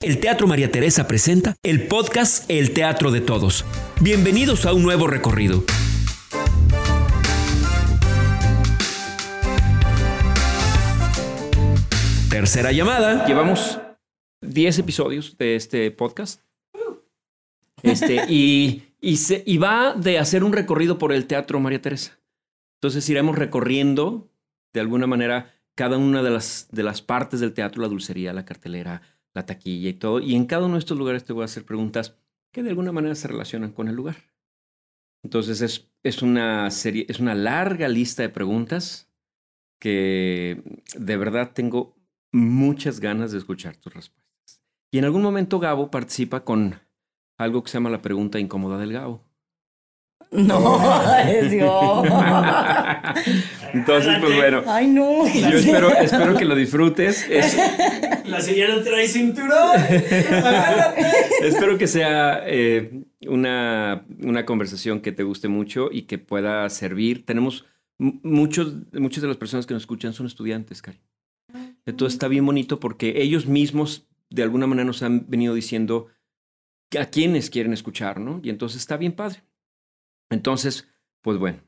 El Teatro María Teresa presenta el podcast El Teatro de Todos. Bienvenidos a un nuevo recorrido. Tercera llamada. Llevamos 10 episodios de este podcast. Este, y, y, se, y va de hacer un recorrido por el Teatro María Teresa. Entonces iremos recorriendo, de alguna manera, cada una de las, de las partes del teatro, la dulcería, la cartelera, la taquilla y todo. Y en cada uno de estos lugares te voy a hacer preguntas que de alguna manera se relacionan con el lugar. Entonces es, es, una, serie, es una larga lista de preguntas que de verdad tengo muchas ganas de escuchar tus respuestas. Y en algún momento Gabo participa con algo que se llama la pregunta incómoda del Gabo. No, es yo. Entonces, pues bueno. Ay, no. Yo espero, espero que lo disfrutes. Es- La señora trae cinturón. espero que sea eh, una, una conversación que te guste mucho y que pueda servir. Tenemos muchos, muchas de las personas que nos escuchan son estudiantes, Cari. Entonces está bien bonito porque ellos mismos de alguna manera nos han venido diciendo a quiénes quieren escuchar, ¿no? Y entonces está bien padre. Entonces, pues bueno,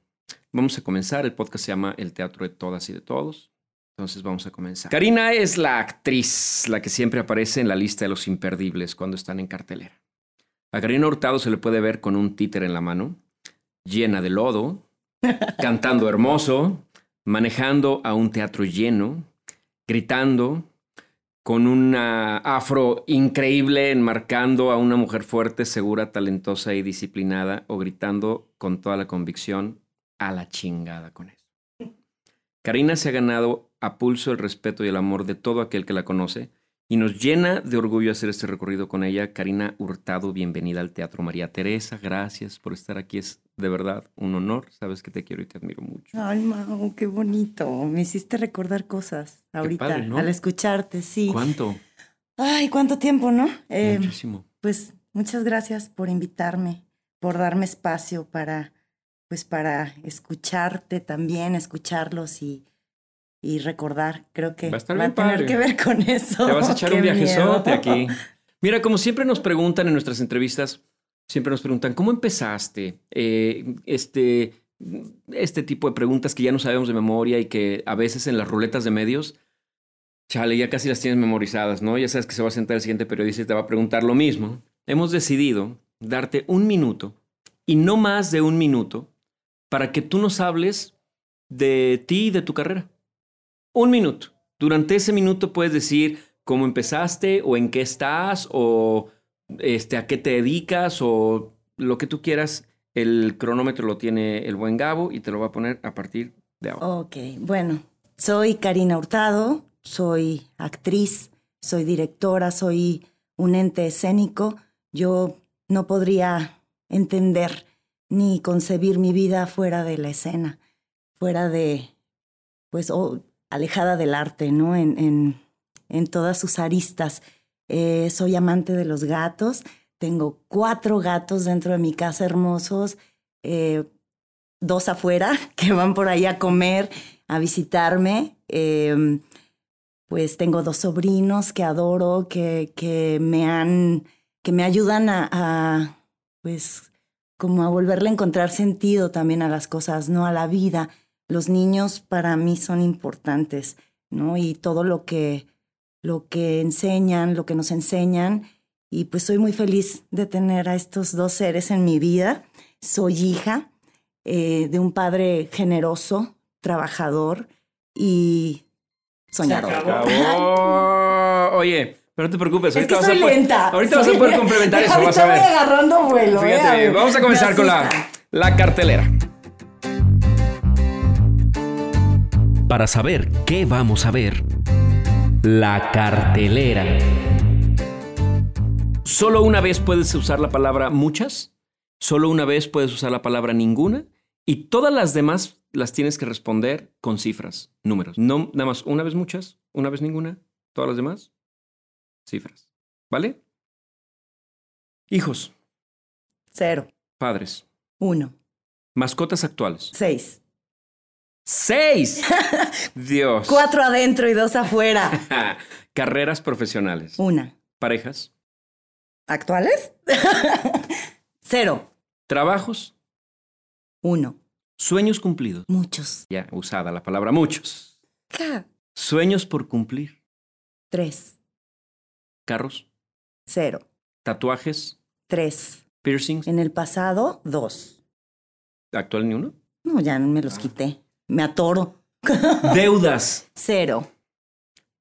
vamos a comenzar. El podcast se llama El Teatro de Todas y de Todos. Entonces vamos a comenzar. Karina es la actriz, la que siempre aparece en la lista de los imperdibles cuando están en cartelera. A Karina Hurtado se le puede ver con un títer en la mano, llena de lodo, cantando hermoso, manejando a un teatro lleno, gritando, con una afro increíble enmarcando a una mujer fuerte, segura, talentosa y disciplinada, o gritando con toda la convicción a la chingada con eso. Karina se ha ganado a pulso el respeto y el amor de todo aquel que la conoce y nos llena de orgullo hacer este recorrido con ella. Karina Hurtado, bienvenida al Teatro María Teresa. Gracias por estar aquí. Es de verdad un honor. Sabes que te quiero y te admiro mucho. Ay, Mau, qué bonito. Me hiciste recordar cosas ahorita padre, ¿no? al escucharte, sí. ¿Cuánto? Ay, cuánto tiempo, ¿no? Eh, Muchísimo. pues muchas gracias por invitarme, por darme espacio para, pues para escucharte también, escucharlos y, y recordar. Creo que Va a estar va bien a tener padre. que ver con eso. Te vas a echar Qué un viajezote aquí. Mira, como siempre nos preguntan en nuestras entrevistas, siempre nos preguntan, ¿cómo empezaste? Eh, este, este tipo de preguntas que ya no sabemos de memoria y que a veces en las ruletas de medios, chale, ya casi las tienes memorizadas, ¿no? Ya sabes que se va a sentar el siguiente periodista y te va a preguntar lo mismo. Hemos decidido darte un minuto y no más de un minuto para que tú nos hables de ti y de tu carrera. Un minuto. Durante ese minuto puedes decir cómo empezaste o en qué estás o este, a qué te dedicas o lo que tú quieras. El cronómetro lo tiene el buen Gabo y te lo va a poner a partir de ahora. Ok, bueno, soy Karina Hurtado, soy actriz, soy directora, soy un ente escénico. Yo no podría entender ni concebir mi vida fuera de la escena, fuera de, pues, o alejada del arte, ¿no? En, en, en todas sus aristas. Eh, soy amante de los gatos, tengo cuatro gatos dentro de mi casa hermosos. eh, dos afuera que van por ahí a comer, a visitarme. Eh, pues tengo dos sobrinos que adoro, que, que me han, que me ayudan a, a, pues, como a volverle a encontrar sentido también a las cosas, ¿no? A la vida. Los niños para mí son importantes, ¿no? Y todo lo que, lo que enseñan, lo que nos enseñan. Y pues soy muy feliz de tener a estos dos seres en mi vida. Soy hija eh, de un padre generoso, trabajador y soñador. Acabó. Oye, pero no te preocupes. Es que ahorita vas a poder- lenta. Ahorita vas a poder complementar eso, vas Ahorita a ver. voy agarrando vuelo. ¿eh? Fíjate, ver, vamos a me comenzar con la, la cartelera. Para saber qué vamos a ver, la cartelera. Solo una vez puedes usar la palabra muchas, solo una vez puedes usar la palabra ninguna y todas las demás las tienes que responder con cifras, números. No nada más una vez muchas, una vez ninguna, todas las demás cifras. ¿Vale? Hijos, Cero, padres, uno, mascotas actuales. seis. ¡Seis! Dios. Cuatro adentro y dos afuera. Carreras profesionales. Una, Parejas. ¿Actuales? Cero. Trabajos. Uno. Sueños cumplidos. Muchos. Ya, usada la palabra muchos. Sueños por cumplir. Tres. Carros. Cero. Tatuajes. Tres. Piercings. En el pasado, dos. ¿Actual ni uno? No, ya me los quité. Me atoro. Deudas. Cero.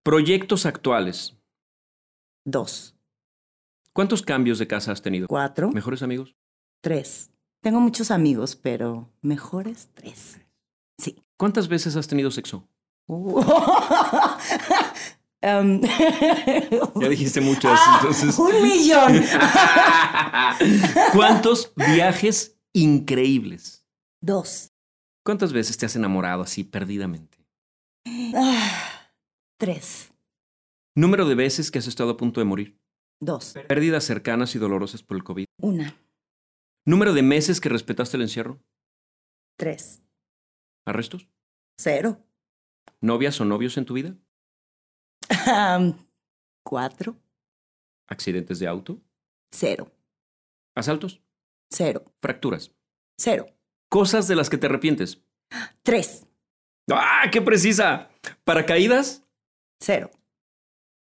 Proyectos actuales. Dos. ¿Cuántos cambios de casa has tenido? Cuatro. ¿Mejores amigos? Tres. Tengo muchos amigos, pero mejores tres. Sí. ¿Cuántas veces has tenido sexo? Em, Ya dijiste muchas, ¡Ah! entonces. Un millón. ¿Cuántos viajes increíbles? Dos. ¿Cuántas veces te has enamorado así perdidamente? Ah, Tres. Número de veces que has estado a punto de morir. Dos. Pérdidas cercanas y dolorosas por el COVID. Una. Número de meses que respetaste el encierro. Tres. ¿Arrestos? Cero. ¿Novias o novios en tu vida? Cuatro. ¿Accidentes de auto? Cero. ¿Asaltos? Cero. ¿Fracturas? Cero. ¿Cosas de las que te arrepientes? Tres. ¡Ah, qué precisa! ¿Paracaídas? Cero.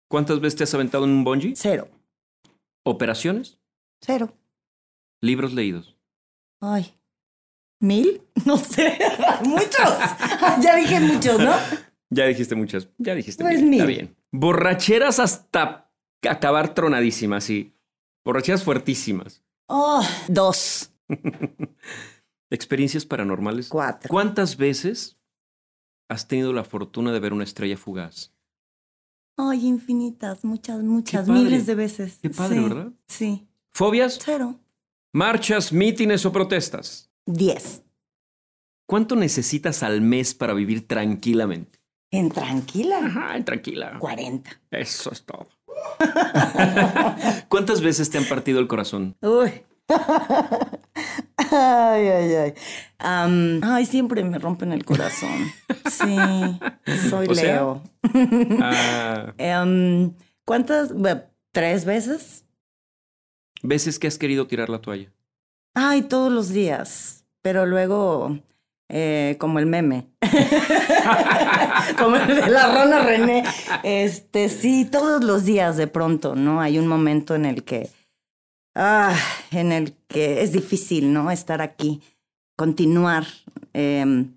¿Cuántas veces te has aventado en un bungee? Cero. ¿Operaciones? Cero. ¿Libros leídos? Ay. ¿Mil? No sé. muchos. ya dije muchos, ¿no? Ya dijiste muchas. Ya dijiste Pues mil. Está bien. Borracheras hasta acabar tronadísimas, sí. Borracheras fuertísimas. Oh, dos. Experiencias paranormales. Cuatro. ¿Cuántas veces has tenido la fortuna de ver una estrella fugaz? Ay, infinitas, muchas, muchas, miles de veces. Qué padre, Sí, ¿verdad? Sí. ¿Fobias? Cero. ¿Marchas, mítines o protestas? Diez. ¿Cuánto necesitas al mes para vivir tranquilamente? En tranquila. Ajá, tranquila. Cuarenta. Eso es todo. ¿Cuántas veces te han partido el corazón? Uy. Ay, ay, ay. Ay, siempre me rompen el corazón. Sí, soy O sea, Leo. Ah, Em, ¿Cuántas? ¿Tres veces? veces que has querido tirar la toalla. Ay, todos los días. Pero luego, eh, como el meme. como el de la Rona René. Este, sí, todos los días de pronto, ¿no? Hay un momento en el que. Ah, en el que es difícil, ¿no? Estar aquí, continuar, em,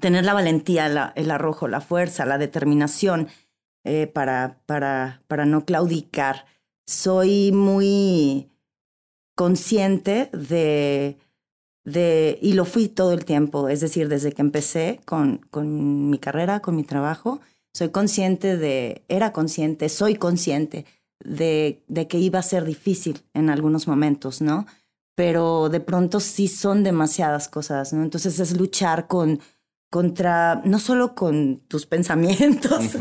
tener la valentía, el arrojo, la fuerza, la determinación eh, para, para, para no claudicar. Soy muy consciente de, y lo fui todo el tiempo, es decir, desde que empecé con, con mi carrera, con mi trabajo, soy consciente de, era consciente, soy consciente de, de que iba a ser difícil en algunos momentos, ¿no? Pero de pronto sí son demasiadas cosas, ¿no? Entonces es luchar con, contra, no solo con tus pensamientos,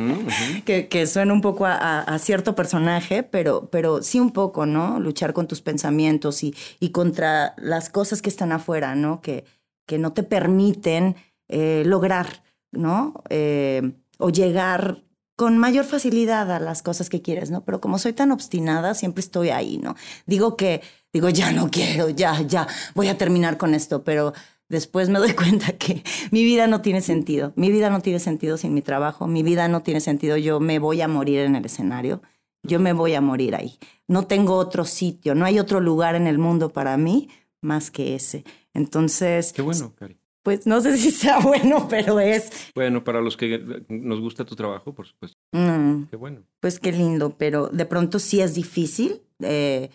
que, que suena un poco a, a- a cierto personaje, pero, pero sí un poco, ¿no? Luchar con tus pensamientos y, y contra las cosas que están afuera, ¿no? Que, que no te permiten eh, lograr, ¿no? Eh, o llegar con mayor facilidad a las cosas que quieres, ¿no? Pero como soy tan obstinada, siempre estoy ahí, ¿no? Digo que, digo, ya no quiero, ya, ya, voy a terminar con esto, pero después me doy cuenta que mi vida no tiene sentido. Mi vida no tiene sentido sin mi trabajo. Mi vida no tiene sentido. Yo me voy a morir en el escenario. Yo me voy a morir ahí. No tengo otro sitio. No hay otro lugar en el mundo para mí más que ese. Entonces, Qué bueno, Cari. pues no sé si sea bueno, pero es... Bueno, para los que nos gusta tu trabajo, por supuesto. mm, Qué bueno. pues qué lindo, pero de pronto sí es difícil. eh,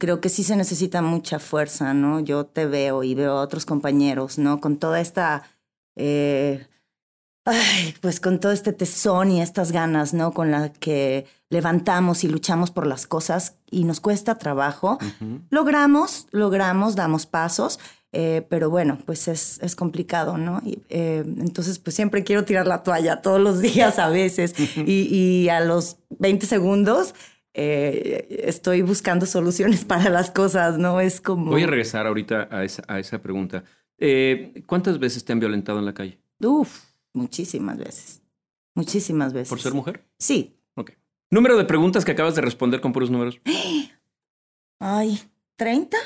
creo que sí se necesita mucha fuerza, ¿no? Yo te veo y veo a otros compañeros, ¿no? Con toda esta, eh, ay, pues con todo este tesón y estas ganas, ¿no? Con la que levantamos y luchamos por las cosas y nos cuesta trabajo. Logramos, logramos, damos pasos, eh, pero bueno, pues es, es complicado, ¿no? Y, eh, entonces, pues siempre quiero tirar la toalla todos los días a veces y, y a los 20 segundos eh, estoy buscando soluciones para las cosas, ¿no? Es como... Voy a regresar ahorita a esa, a esa pregunta. Eh, ¿Cuántas veces te han violentado en la calle? Uf, muchísimas veces. Muchísimas veces. ¿Por ser mujer? Sí. Ok. Número de preguntas que acabas de responder con puros números. Ay, ¿30?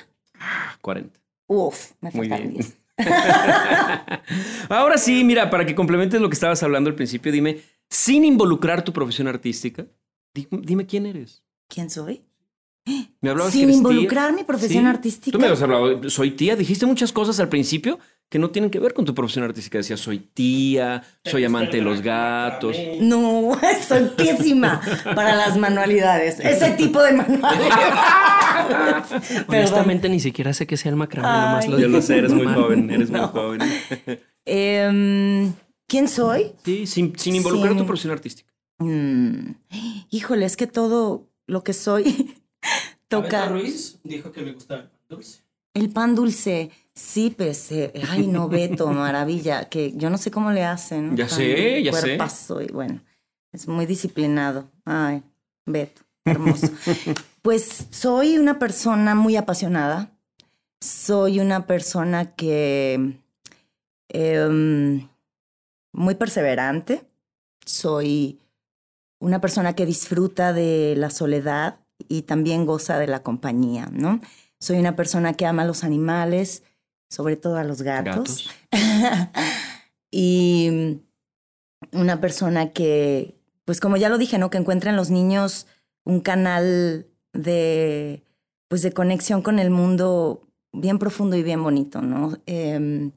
40. Uf, me Muy faltan bien. 10. Ahora sí, mira, para que complementes lo que estabas hablando al principio, dime, sin involucrar tu profesión artística, di- dime quién eres. ¿Quién soy? Me hablabas que Sin eres involucrar tía. mi profesión Sí. artística. Tú me habías hablado, soy tía, dijiste muchas cosas al principio que no tienen que ver con tu profesión artística. Decías, soy tía, soy amante de los gatos. No, soy pésima para las manualidades. Ese tipo de manualidades. Honestamente, ni siquiera sé que sea el macramé, nomás Ay. lo Yo lo sé, eres muy joven, eres No. muy joven. Em, ¿Quién soy? Sí, sin, sin involucrar Sí. tu profesión artística. Mm, híjole, es que todo lo que soy Toca. toca. Ruiz dijo que le gustaba el pan dulce. El pan dulce, sí, pues, eh, ay, no, Beto, maravilla, que yo no sé cómo le hacen. Ya Tan sé, ya sé. cuerpazo y bueno, es muy disciplinado. Ay, Beto, hermoso. pues soy una persona muy apasionada, soy una persona que, em, muy perseverante, soy una persona que disfruta de la soledad y también goza de la compañía, ¿no? Soy una persona que ama a los animales, sobre todo a los gatos. y una persona que, pues como ya lo dije, ¿no? Que encuentra en los niños un canal de, pues de conexión con el mundo bien profundo y bien bonito, ¿no? Em,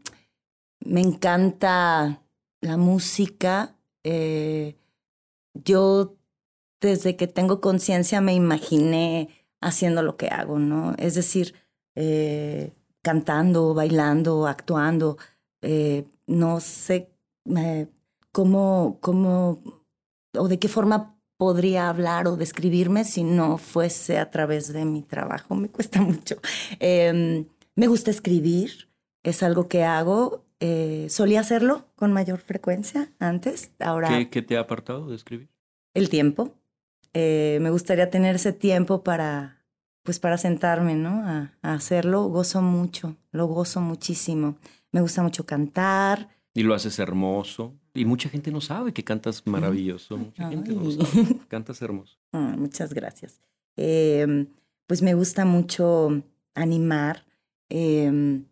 me encanta la música. eh, yo desde que tengo conciencia me imaginé haciendo lo que hago, ¿no? Es decir, eh, cantando, bailando, actuando. eh, no sé eh, cómo, cómo o de qué forma podría hablar o describirme si no fuese a través de mi trabajo. Me cuesta mucho. Eh, me gusta escribir, es algo que hago. Eh, solía hacerlo con mayor frecuencia antes, ahora ¿Qué, qué te ha apartado de escribir? el tiempo. Eh, me gustaría tener ese tiempo para, pues para sentarme, ¿no? A, a hacerlo. Gozo mucho, lo gozo muchísimo. Me gusta mucho cantar. Y lo haces hermoso. Y mucha gente no sabe que cantas maravilloso. Mucha gente no lo sabe. Cantas hermoso. Ah, muchas gracias. Eh, pues me gusta mucho animar. Eh,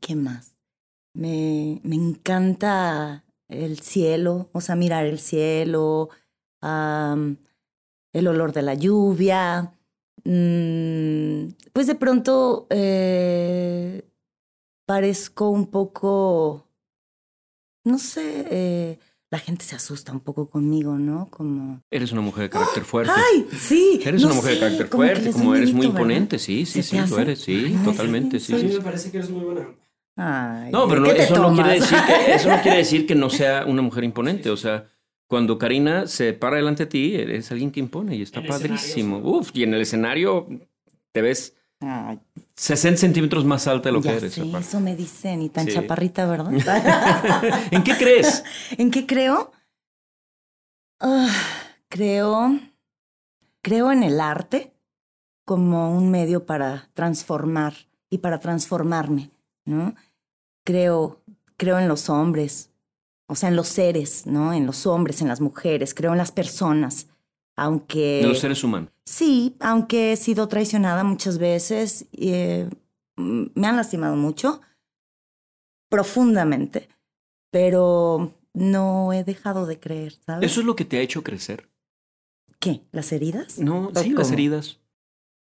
¿Qué más? Me, me encanta el cielo, o sea, mirar el cielo, am, el olor de la lluvia. Mm, pues de pronto eh, parezco un poco, no sé, eh, la gente se asusta un poco conmigo, ¿no? Como... Eres una mujer de carácter fuerte. ¡Ay! Sí. Eres no una mujer de carácter como fuerte, como eres muy imponente. Sí, sí, ¿Se sí, lo eres. Sí, Ay, totalmente. sí, Sí, a mí me parece que eres muy buena. Ay, No, pero no, ¿qué te eso, no quiere decir que, eso no quiere decir que no sea una mujer imponente. O sea, cuando Karina se para delante de ti, eres alguien que impone y está padrísimo. Uf, y en el escenario te ves Ay, 60 centímetros más alta de lo ya que eres. sé, aparte. eso me dicen, y tan Sí. chaparrita, ¿verdad? ¿En qué crees? ¿En qué creo? Ah, creo, creo en el arte como un medio para transformar y para transformarme, ¿no? Creo, creo en los hombres, o sea, en los seres, ¿no? En los hombres, en las mujeres, creo en las personas, aunque... De los seres humanos. Sí, aunque he sido traicionada muchas veces, eh, me han lastimado mucho, profundamente, pero no he dejado de creer, ¿sabes? ¿Eso es lo que te ha hecho crecer? ¿Qué? ¿Las heridas? No, ¿O sí, las heridas.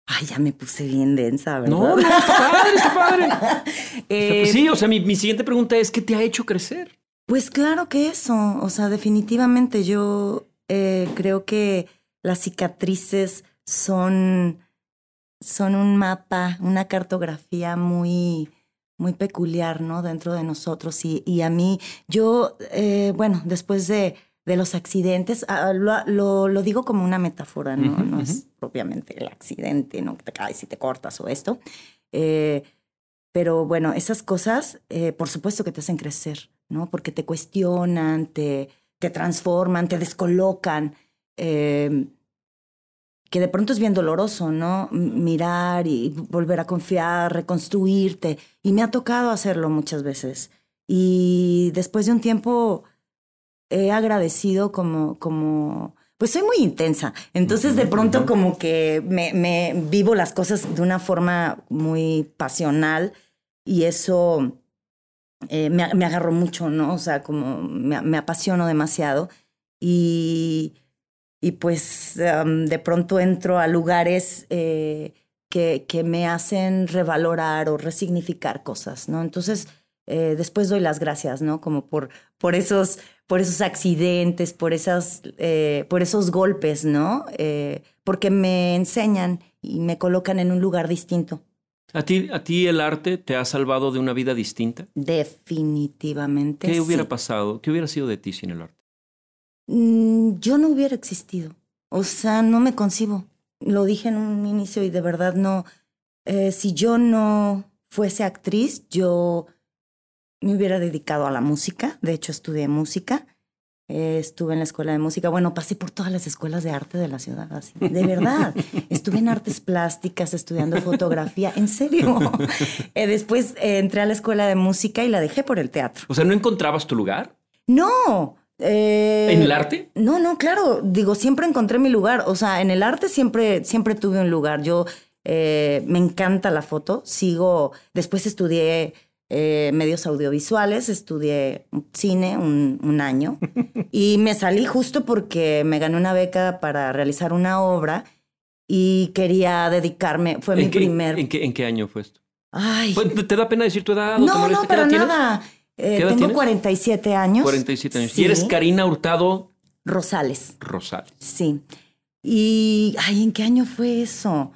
Ay, ya me puse bien densa, ¿verdad? No, no, está padre, está padre. Eh, sí, o sea, mi, mi siguiente pregunta es, ¿qué te ha hecho crecer? Pues claro que eso, o sea, definitivamente yo eh, creo que las cicatrices son, son un mapa, una cartografía muy, muy peculiar, ¿no? Dentro de nosotros. Y, y a mí, yo, eh, bueno, después de, de los accidentes, ah, lo, lo, lo digo como una metáfora, ¿no? Es propiamente el accidente, ¿no? Que te caes y te cortas o esto. Eh, pero bueno, esas cosas, eh, por supuesto que te hacen crecer, ¿no? Porque te cuestionan, te, te transforman, te descolocan. eh, que de pronto es bien doloroso, ¿no? Mirar y volver a confiar, reconstruirte. Y me ha tocado hacerlo muchas veces. Y después de un tiempo he agradecido como, como, pues soy muy intensa. Entonces de pronto como que me, me vivo las cosas de una forma muy pasional y eso eh, me, me, agarró mucho, ¿no? O sea, como me, me apasiono demasiado y, y pues um, de pronto entro a lugares eh, que, que, me hacen revalorar o resignificar cosas, ¿no? Entonces, eh, después doy las gracias, ¿no? Como por, por, esos, por esos accidentes, por, esas, eh, por esos golpes, ¿no? Eh, porque me enseñan y me colocan en un lugar distinto. ¿A ti, ¿A ti el arte te ha salvado de una vida distinta? Definitivamente. ¿Qué hubiera pasado? ¿Qué hubiera sido de ti sin el arte? Mm, yo no hubiera existido. O sea, no me concibo. Lo dije en un inicio y de verdad no. si yo no fuese actriz, yo me hubiera dedicado a la música. De hecho, estudié música. Eh, estuve en la escuela de música. Bueno, pasé por todas las escuelas de arte de la ciudad, así. De verdad. estuve en artes plásticas, estudiando fotografía. En serio. Eh, después eh, entré a la escuela de música y la dejé por el teatro. O sea, ¿no encontrabas tu lugar? No. ¿En el arte? No, no, claro. Digo, siempre encontré mi lugar. O sea, en el arte siempre, siempre tuve un lugar. Yo me encanta la foto. Sigo. Después estudié eh, medios audiovisuales, estudié cine un, un, año y me salí justo porque me gané una beca para realizar una obra y quería dedicarme, fue mi qué, primer... ¿en qué, ¿En qué año fue esto? Ay. Pues, ¿Te da pena decir tu edad? No, no, para nada. Eh, tengo tienes? 47 años. 47 años. Sí. ¿Y eres Karina Hurtado? Rosales. Rosales. Sí. Y, ay, ¿en qué año fue eso?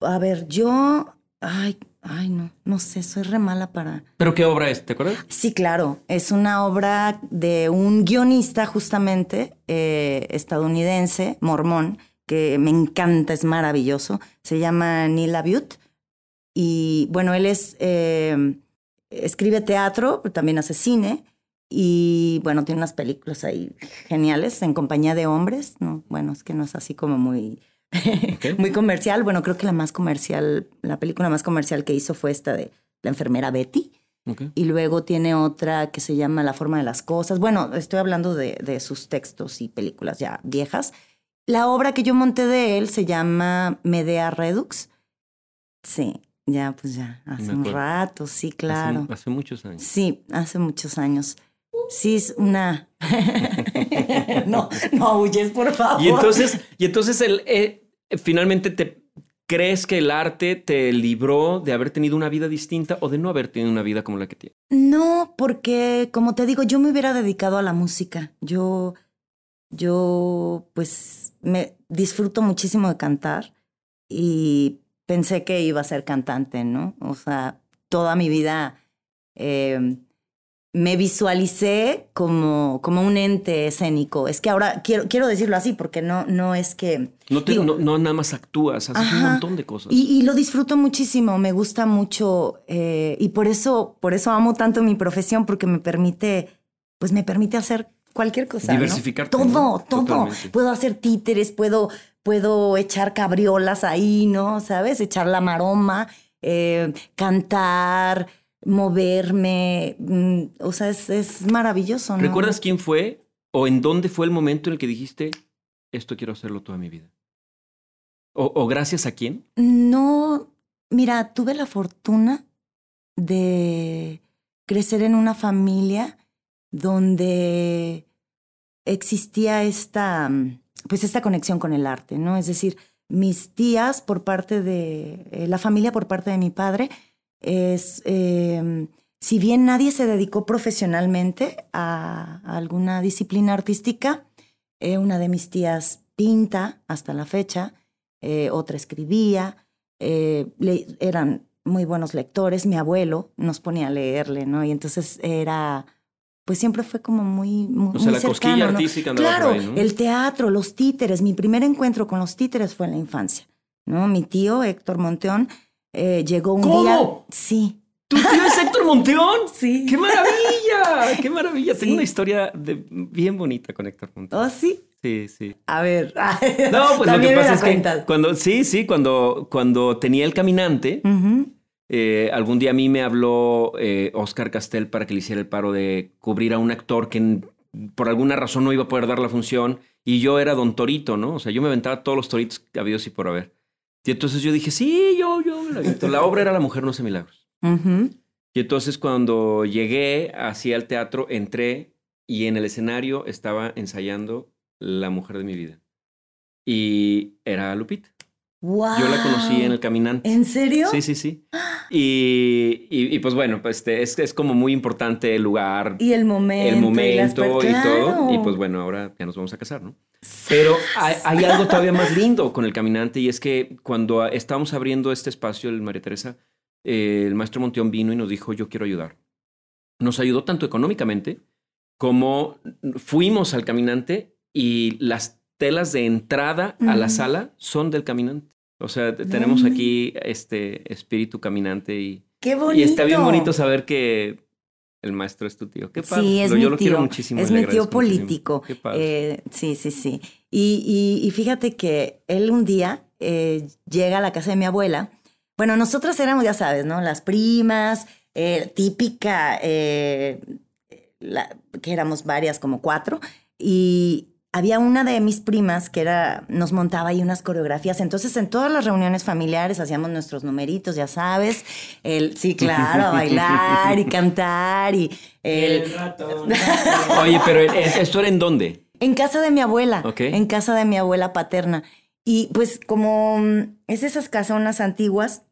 A ver, yo, ay, Ay, no, no sé, soy re mala para. ¿Pero qué obra es? ¿Te acuerdas? Sí, claro. Es una obra de un guionista, justamente, eh, estadounidense, mormón, que me encanta, es maravilloso. Se llama Neil Abiut. Y bueno, él es. Eh, escribe teatro, pero también hace cine. Y bueno, tiene unas películas ahí geniales en compañía de hombres. No, bueno, es que no es así como muy Okay. Muy comercial. Bueno, creo que la más comercial, la película más comercial que hizo fue esta de la enfermera Betty. Okay. Y luego tiene otra que se llama La forma de las cosas. Bueno, estoy hablando de, de, sus textos y películas ya viejas. La obra que yo monté de él se llama Medea Redux. Sí, ya, pues ya, hace un rato, sí, claro. Hace, hace, muchos años. Sí, hace muchos años. Sí, es una. no, no huyes, por favor. Y entonces, y entonces el, eh, finalmente te crees que el arte te libró de haber tenido una vida distinta o de no haber tenido una vida como la que tienes? No, porque como te digo, yo me hubiera dedicado a la música. Yo, yo, pues, me disfruto muchísimo de cantar y pensé que iba a ser cantante, ¿no? O sea, toda mi vida eh, me visualicé como, como un ente escénico. Es que ahora quiero, quiero decirlo así porque no, no es que... No, te, digo, no, no, nada más actúas, haces ajá, un montón de cosas. Y, y, lo disfruto muchísimo, me gusta mucho eh, y por eso, por eso amo tanto mi profesión porque me permite, pues me permite hacer cualquier cosa. Diversificar. ¿no? Todo, todo. Totalmente. Puedo hacer títeres, puedo, puedo echar cabriolas ahí, ¿no? ¿Sabes? Echar la maroma, eh, cantar moverme, mm, o sea, es, es maravilloso. ¿no? ¿Recuerdas quién fue o en dónde fue el momento en el que dijiste, esto quiero hacerlo toda mi vida? ¿O, o gracias a quién? No, mira, tuve la fortuna de crecer en una familia donde existía esta, pues esta conexión con el arte, ¿no? Es decir, mis tías por parte de, eh, la familia por parte de mi padre, es, eh, si bien nadie se dedicó profesionalmente a, a alguna disciplina artística, eh, una de mis tías pinta hasta la fecha, eh, otra escribía, le, eran muy buenos lectores, mi abuelo nos ponía a leerle, ¿no? Y entonces era, pues siempre fue como muy, muy, o sea, muy la cercano, cosquilla ¿no? artística andaba Claro, por ahí, ¿no? el teatro, los títeres, mi primer encuentro con los títeres fue en la infancia, ¿no? Mi tío Héctor Monteón eh, llegó un ¿Cómo? día. Sí. ¿Tu tío es Héctor Monteón? Sí. ¡Qué maravilla! ¡Qué maravilla! Sí. Tengo una historia de, bien bonita con Héctor Monteón. ¿Oh, sí? Sí, sí. A ver. No, pues lo que pasa es que cuando, sí, sí, cuando, cuando tenía el caminante, eh, algún día a mí me habló eh, Oscar Castel para que le hiciera el paro de cubrir a un actor que por alguna razón no iba a poder dar la función y yo era don Torito, ¿no? O sea, yo me aventaba todos los toritos que había y por haber. Y entonces yo dije, sí, yo, yo. La, la obra era La Mujer No hace milagros. Y entonces cuando llegué así al teatro, entré y en el escenario estaba ensayando La Mujer de mi vida. Y era Lupita. Wow. Yo la conocí en El Caminante. ¿En serio? Sí, sí, sí. Y, y, y, pues bueno, pues este, es, es como muy importante el lugar, Y el momento. el momento y, todo. Y pues bueno, ahora ya nos vamos a casar, ¿no? Pero hay, hay algo todavía más lindo con el caminante y es que cuando estábamos abriendo este espacio, el María Teresa, eh, el maestro Monteón vino y nos dijo, yo quiero ayudar. Nos ayudó tanto económicamente como fuimos al caminante y las telas de entrada a la sala son del caminante. O sea, te- tenemos aquí este espíritu caminante y, Qué bonito. y está bien bonito saber que el maestro es tu tío. Qué padre. Sí, es Lo- mi yo lo quiero muchísimo. Es mi tío político. Qué padre. Eh, sí, sí, sí. Y, y- y fíjate que él un día eh, llega a la casa de mi abuela. Bueno, nosotras éramos, ya sabes, ¿no? Las primas, eh, típica, la- que éramos varias, como cuatro. Y había una de mis primas que era, nos montaba ahí unas coreografías. Entonces, en todas las reuniones familiares hacíamos nuestros numeritos, ya sabes. El, sí, claro, a bailar y cantar y... el- El ratón. Oye, pero eh, ¿esto era en dónde? en casa de mi abuela, Ok. en casa de mi abuela paterna. Y pues como mm, es esas casonas antiguas,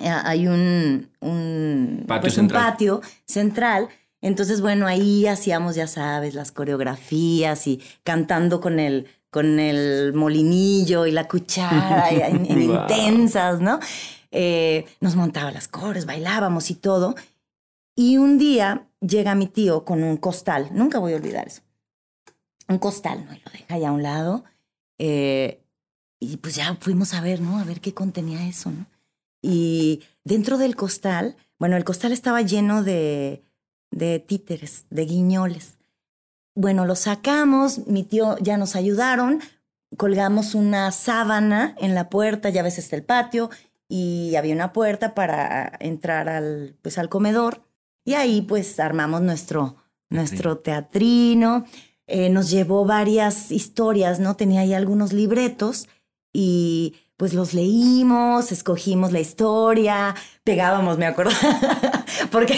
eh, hay un, un, Patio pues, un central. patio central. Entonces, bueno, ahí hacíamos, ya sabes, las coreografías y cantando con el, con el molinillo y la cuchara, y en- en Wow. intensas, ¿no? Eh, nos montaba las cores, bailábamos y todo. Y un día llega mi tío con un costal, nunca voy a olvidar eso un costal, ¿no? Y lo deja ahí a un lado. eh, y pues ya fuimos a ver, ¿no? A ver qué contenía eso, ¿no? Y dentro del costal, bueno, el costal estaba lleno de, de títeres, de guiñoles. Bueno, lo sacamos, mi tío ya nos ayudaron, colgamos una sábana en la puerta, ya ves está el patio, y había una puerta para entrar al, pues, al comedor. Y ahí pues armamos nuestro, nuestro teatrino. Eh, nos llevó varias historias, ¿no? Tenía ahí algunos libretos y pues los leímos, escogimos la historia, pegábamos, me acuerdo, porque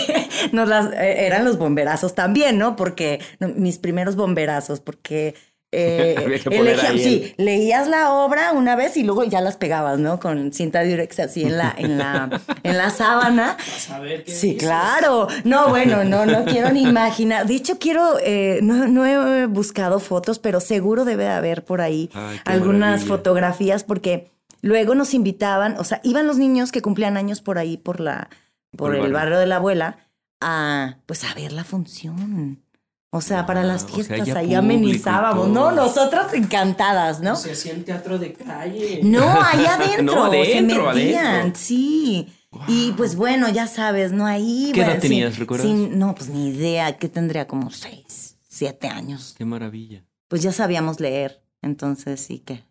nos las, eh, eran los bomberazos también, ¿no? Porque no, mis primeros bomberazos, porque... eh, Había que poner elegía- ahí el- sí, leías la obra una vez y luego ya las pegabas, ¿no? Con cinta diurex así en la, en la, en la sábana. Vas a ver qué Sí, dices. claro. No, bueno, no, no quiero ni imaginar. De hecho, quiero, eh, no, no he buscado fotos, pero seguro debe de haber por ahí Ay, algunas maravilla. fotografías porque luego nos invitaban, o sea, iban los niños que cumplían años por ahí, por la, por, Por el el barrio. de la abuela, a, pues a ver la función. O sea, para las Ah, o sea, fiestas ya ahí amenizábamos, ¿no? Nosotras encantadas, ¿no? Se hacía en teatro de calle. No, ahí adentro. No, adentro, se metían, adentro. sí. Y pues bueno, ya sabes, ¿no? Ahí. ¿Qué edad tenías, sin- recuerdas? sin- no, pues ni idea, que tendría como seis, siete años. Qué maravilla. Pues ya sabíamos leer, entonces sí que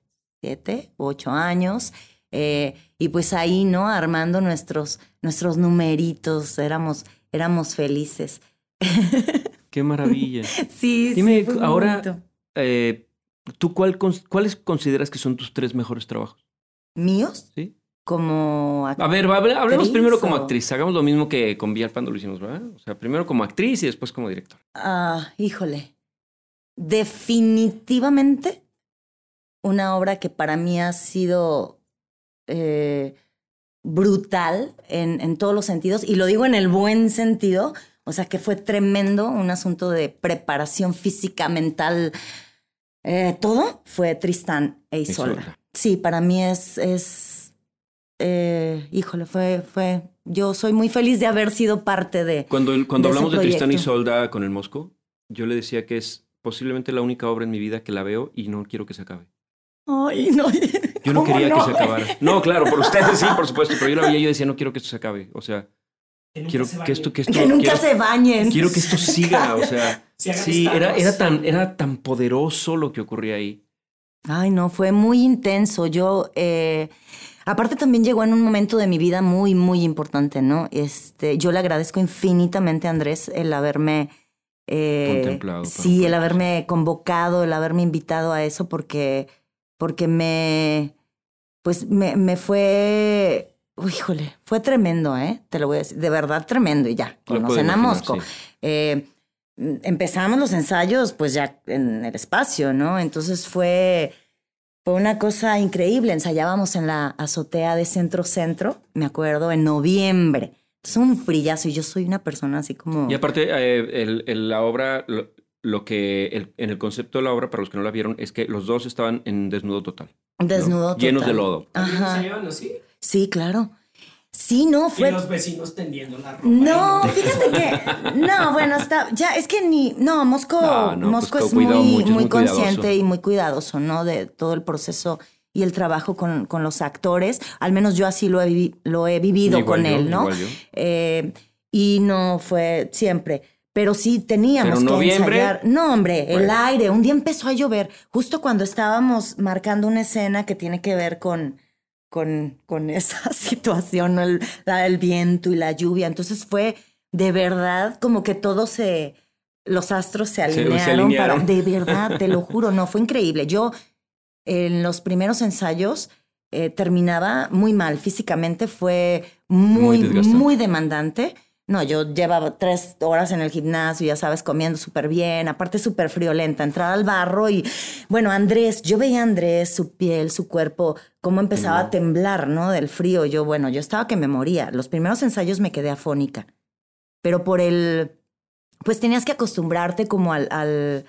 siete, ocho años. eh, y pues ahí, ¿no? Armando nuestros, nuestros numeritos, éramos, éramos felices. Qué maravilla. Sí, Dime, sí, ahora-. Eh, ¿Tú cuál, cuáles consideras que son tus tres mejores trabajos? ¿Míos? ¿Sí? Como A ver, hablemos Actriz primero como actriz. Hagamos lo mismo que con Villalpando lo hicimos, ¿verdad? O sea, primero como actriz y después como director. Ah, híjole. Definitivamente una obra que para mí ha sido eh, brutal en, en todos los sentidos, y lo digo en el buen sentido, o sea que fue tremendo, un asunto de preparación física, mental, eh, todo, fue Tristán e Isolda. Isolda. Sí, para mí es, es eh, híjole, fue, fue, yo soy muy feliz de haber sido parte de... Cuando, cuando de ese hablamos de Tristán y proyecto. Solda con el Mosco, yo le decía que es posiblemente la única obra en mi vida que la veo y no quiero que se acabe. Ay, no. Yo no ¿cómo quería que no? se acabara. No, claro, por ustedes sí, por supuesto, pero yo la veía y yo decía, no quiero que esto se acabe. O sea, Que quiero se que esto, que esto, Que nunca quiero, se bañen. quiero que esto siga, o sea, Se sí, era, era tan, era tan poderoso lo que ocurría ahí. Ay, no, fue muy intenso. Yo, eh, aparte también llegó en un momento de mi vida muy, muy importante, ¿no? Este, yo le agradezco infinitamente a Andrés el haberme Eh, Contemplado Sí, el haberme convocado, el haberme invitado a eso, porque, porque me, pues me, me fue, híjole, fue tremendo, ¿eh? Te lo voy a decir, de verdad tremendo y ya, Lo nos puedo en imaginar, Mosco. sí. Eh, mm, empezamos los ensayos pues ya en el espacio, ¿no? Entonces fue, fue una cosa increíble. Ensayábamos en la azotea de Centro Centro, me acuerdo, en noviembre. Es un frillazo y yo soy una persona así como... Y aparte, eh, el- el- la obra, lo, lo que el- en el concepto de la obra, para los que no la vieron, es que los dos estaban en desnudo total. ¿no? Desnudo. Llenos de total. lodo. Ajá. ¿Se llevan así? Sí, claro. Sí, no, Y fue... los vecinos tendiendo la ropa. No, fíjate que no, bueno, está ya es que ni no, Mosco, No, no, Mosco pues, es muy mucho, es muy cuidadoso. consciente y muy cuidadoso, ¿no? De todo el proceso y el trabajo con, con los actores. Al menos yo así lo he, lo he vivido Igual con yo, él, ¿no? igual yo. Eh, y no fue siempre. Pero sí teníamos Pero que ensayar. No, hombre, el aire. Un día empezó a llover, justo cuando estábamos marcando una escena que tiene que ver con, con, con esa situación, el, la- el viento y la lluvia. Entonces fue de verdad como que todo se, los astros se se alinearon, alinearon. para, de verdad, te lo juro, no, fue increíble. Yo en los primeros ensayos eh, terminaba muy mal, físicamente fue Muy muy demandante. No, yo llevaba tres horas en el gimnasio, ya sabes, comiendo súper bien, aparte súper friolenta, entrar al barro y, bueno, Andrés, yo veía a Andrés, su piel, su cuerpo, cómo empezaba a temblar, ¿no? Del frío. Yo, bueno, yo estaba que me moría. Los primeros ensayos me quedé afónica, pero por el, pues tenías que acostumbrarte como al, al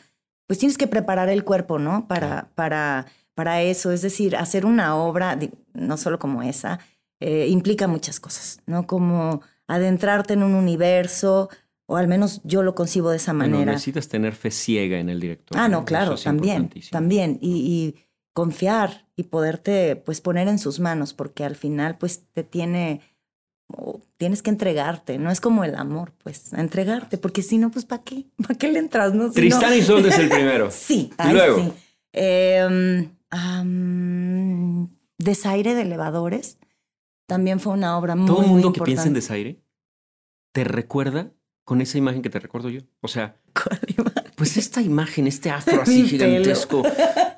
pues tienes que preparar el cuerpo, ¿no? Para, para, para eso, es decir, hacer una obra, no solo como esa, eh, implica muchas cosas, ¿no? Como adentrarte en un universo, o al menos yo lo concibo de esa Bueno, manera. necesitas tener fe ciega en el director. Ah, no, claro, es también, también. Y, y confiar y poderte, pues, poner en sus manos, porque al final, pues, te tiene, tienes que entregarte, no es como el amor, pues, a entregarte, porque si no, pues, ¿para qué? ¿Para qué le entras, no? Si no- Tristán y Isolde es el primero. Sí, Y ay, luego. sí. Eh, Desaire de elevadores también fue una obra muy Todo el mundo que piensa en desaire te recuerda con esa imagen que te recuerdo yo. O sea, pues esta imagen, este afro así gigantesco,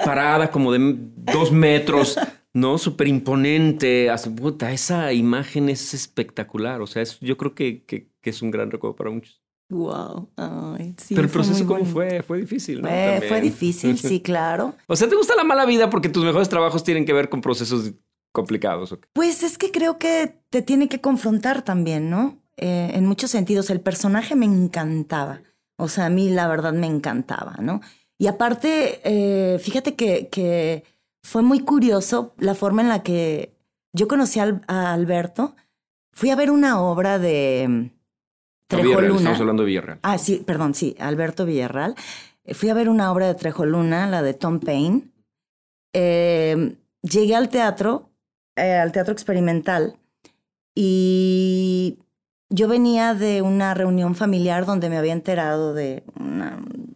parada como de dos metros, ¿no? Súper imponente. Puta, esa imagen es espectacular. O sea, es- yo creo que, que- que es un gran recuerdo para muchos. Wow. Ay, sí, Pero el proceso, ¿cómo bonito. fue? Fue difícil, ¿no? Fue, difícil, sí, claro. O sea, ¿te gusta la mala vida porque tus mejores trabajos tienen que ver con procesos complicados? Pues es que creo que te tiene que confrontar también, ¿no? Eh, en muchos sentidos. El personaje me encantaba. O sea, a mí la verdad me encantaba, ¿no? Y aparte, eh, fíjate que, que fue muy curioso la forma en la que yo conocí a Alberto. Fui a ver una obra de mm, No, Trejo Luna. Estamos hablando de Villarreal. Ah, sí, perdón, sí, Alberto Villarreal. Eh, Fui a ver una obra de Trejo Luna, la de Tom Paine. Eh, llegué al teatro, eh, al teatro experimental, y yo venía de una reunión familiar donde me había enterado de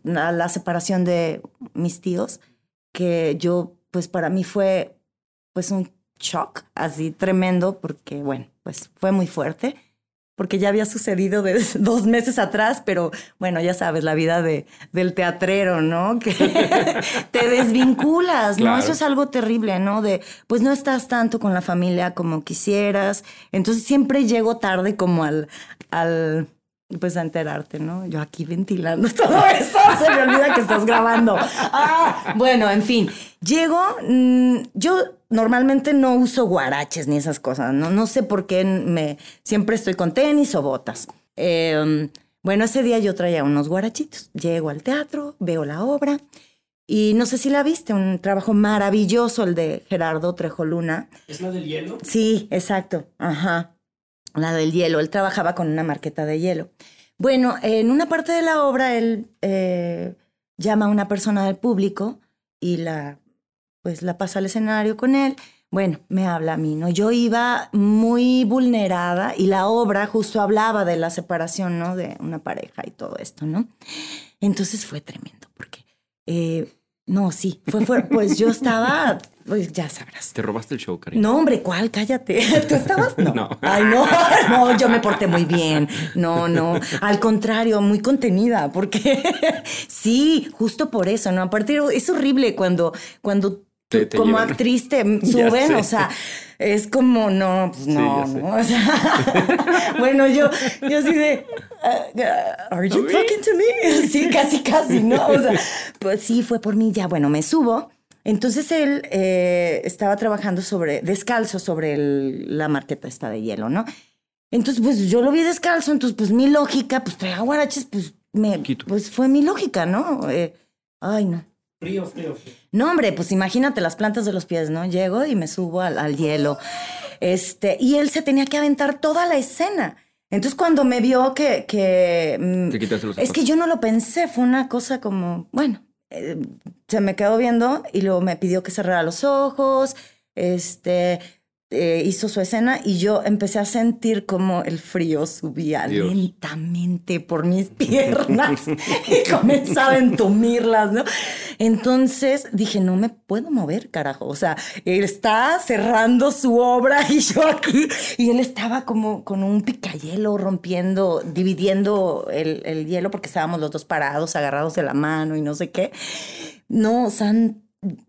la separación de mis tíos, que yo, pues para mí fue pues un shock así tremendo, porque bueno, pues fue muy fuerte porque ya había sucedido de dos meses atrás, pero bueno, ya sabes, la vida de, del teatrero, ¿no? Que te desvinculas, ¿no? Claro. Eso es algo terrible, ¿no? De, pues no estás tanto con la familia como quisieras, entonces siempre llego tarde como al, al, pues a enterarte, ¿no? Yo aquí ventilando todo eso, se me olvida que estás grabando. Ah, bueno, en fin, llego, mm, yo normalmente no uso guaraches ni esas cosas, no, no sé por qué me, siempre estoy con tenis o botas. Eh, bueno, ese día yo traía unos guarachitos, llego al teatro, veo la obra y no sé si la viste, un trabajo maravilloso el de Gerardo Trejo Luna. ¿Es la del hielo? Sí, exacto. Ajá. La del hielo. Él trabajaba con una marqueta de hielo. Bueno, en una parte de la obra él eh, llama a una persona del público y la, pues, la pasa al escenario con él. Bueno, me habla a mí, ¿no? Yo iba muy vulnerada y la obra justo hablaba de la separación, ¿no? De una pareja y todo esto, ¿no? Entonces fue tremendo porque eh, No, sí, fue, fue pues yo estaba, pues ya sabrás. Te robaste el show, Karina. No, hombre, ¿cuál? Cállate. ¿Tú estabas? No. No. Ay, no, no, yo me porté muy bien. No, no. Al contrario, muy contenida, porque sí, justo por eso, ¿no? Aparte, es horrible cuando, cuando Te- tú te como llevan. actriz te suben, o sea, es como, no, pues no, no. O sea, bueno, yo, yo así de, uh, uh, ¿Are you talking to me? Sí, casi, casi, ¿no? O sea, pues sí, fue por mí, ya, bueno, me subo. Entonces él eh, estaba trabajando sobre, descalzo sobre el- la marqueta esta de hielo, ¿no? Entonces, pues yo lo vi descalzo, entonces, pues mi lógica, pues traía guaraches, pues, me, Quito. pues fue mi lógica, ¿no? Eh, ay, no. Frío, frío, frío. No, hombre, pues imagínate las plantas de los pies, ¿no? Llego y me subo al, al hielo. Este, y él se tenía que aventar toda la escena. Entonces, cuando me vio que. que mm, los es que yo no lo pensé, fue una cosa como, bueno, eh, se me quedó viendo y luego me pidió que cerrara los ojos, este, eh, hizo su escena y yo empecé a sentir como el frío subía Dios. lentamente por mis piernas y comenzaba a entumirlas, ¿no? Entonces dije, no me puedo mover, carajo. O sea, él está cerrando su obra y yo aquí, y él estaba como con un picayelo rompiendo, dividiendo el, el hielo porque estábamos los dos parados, agarrados de la mano y no sé qué. No, san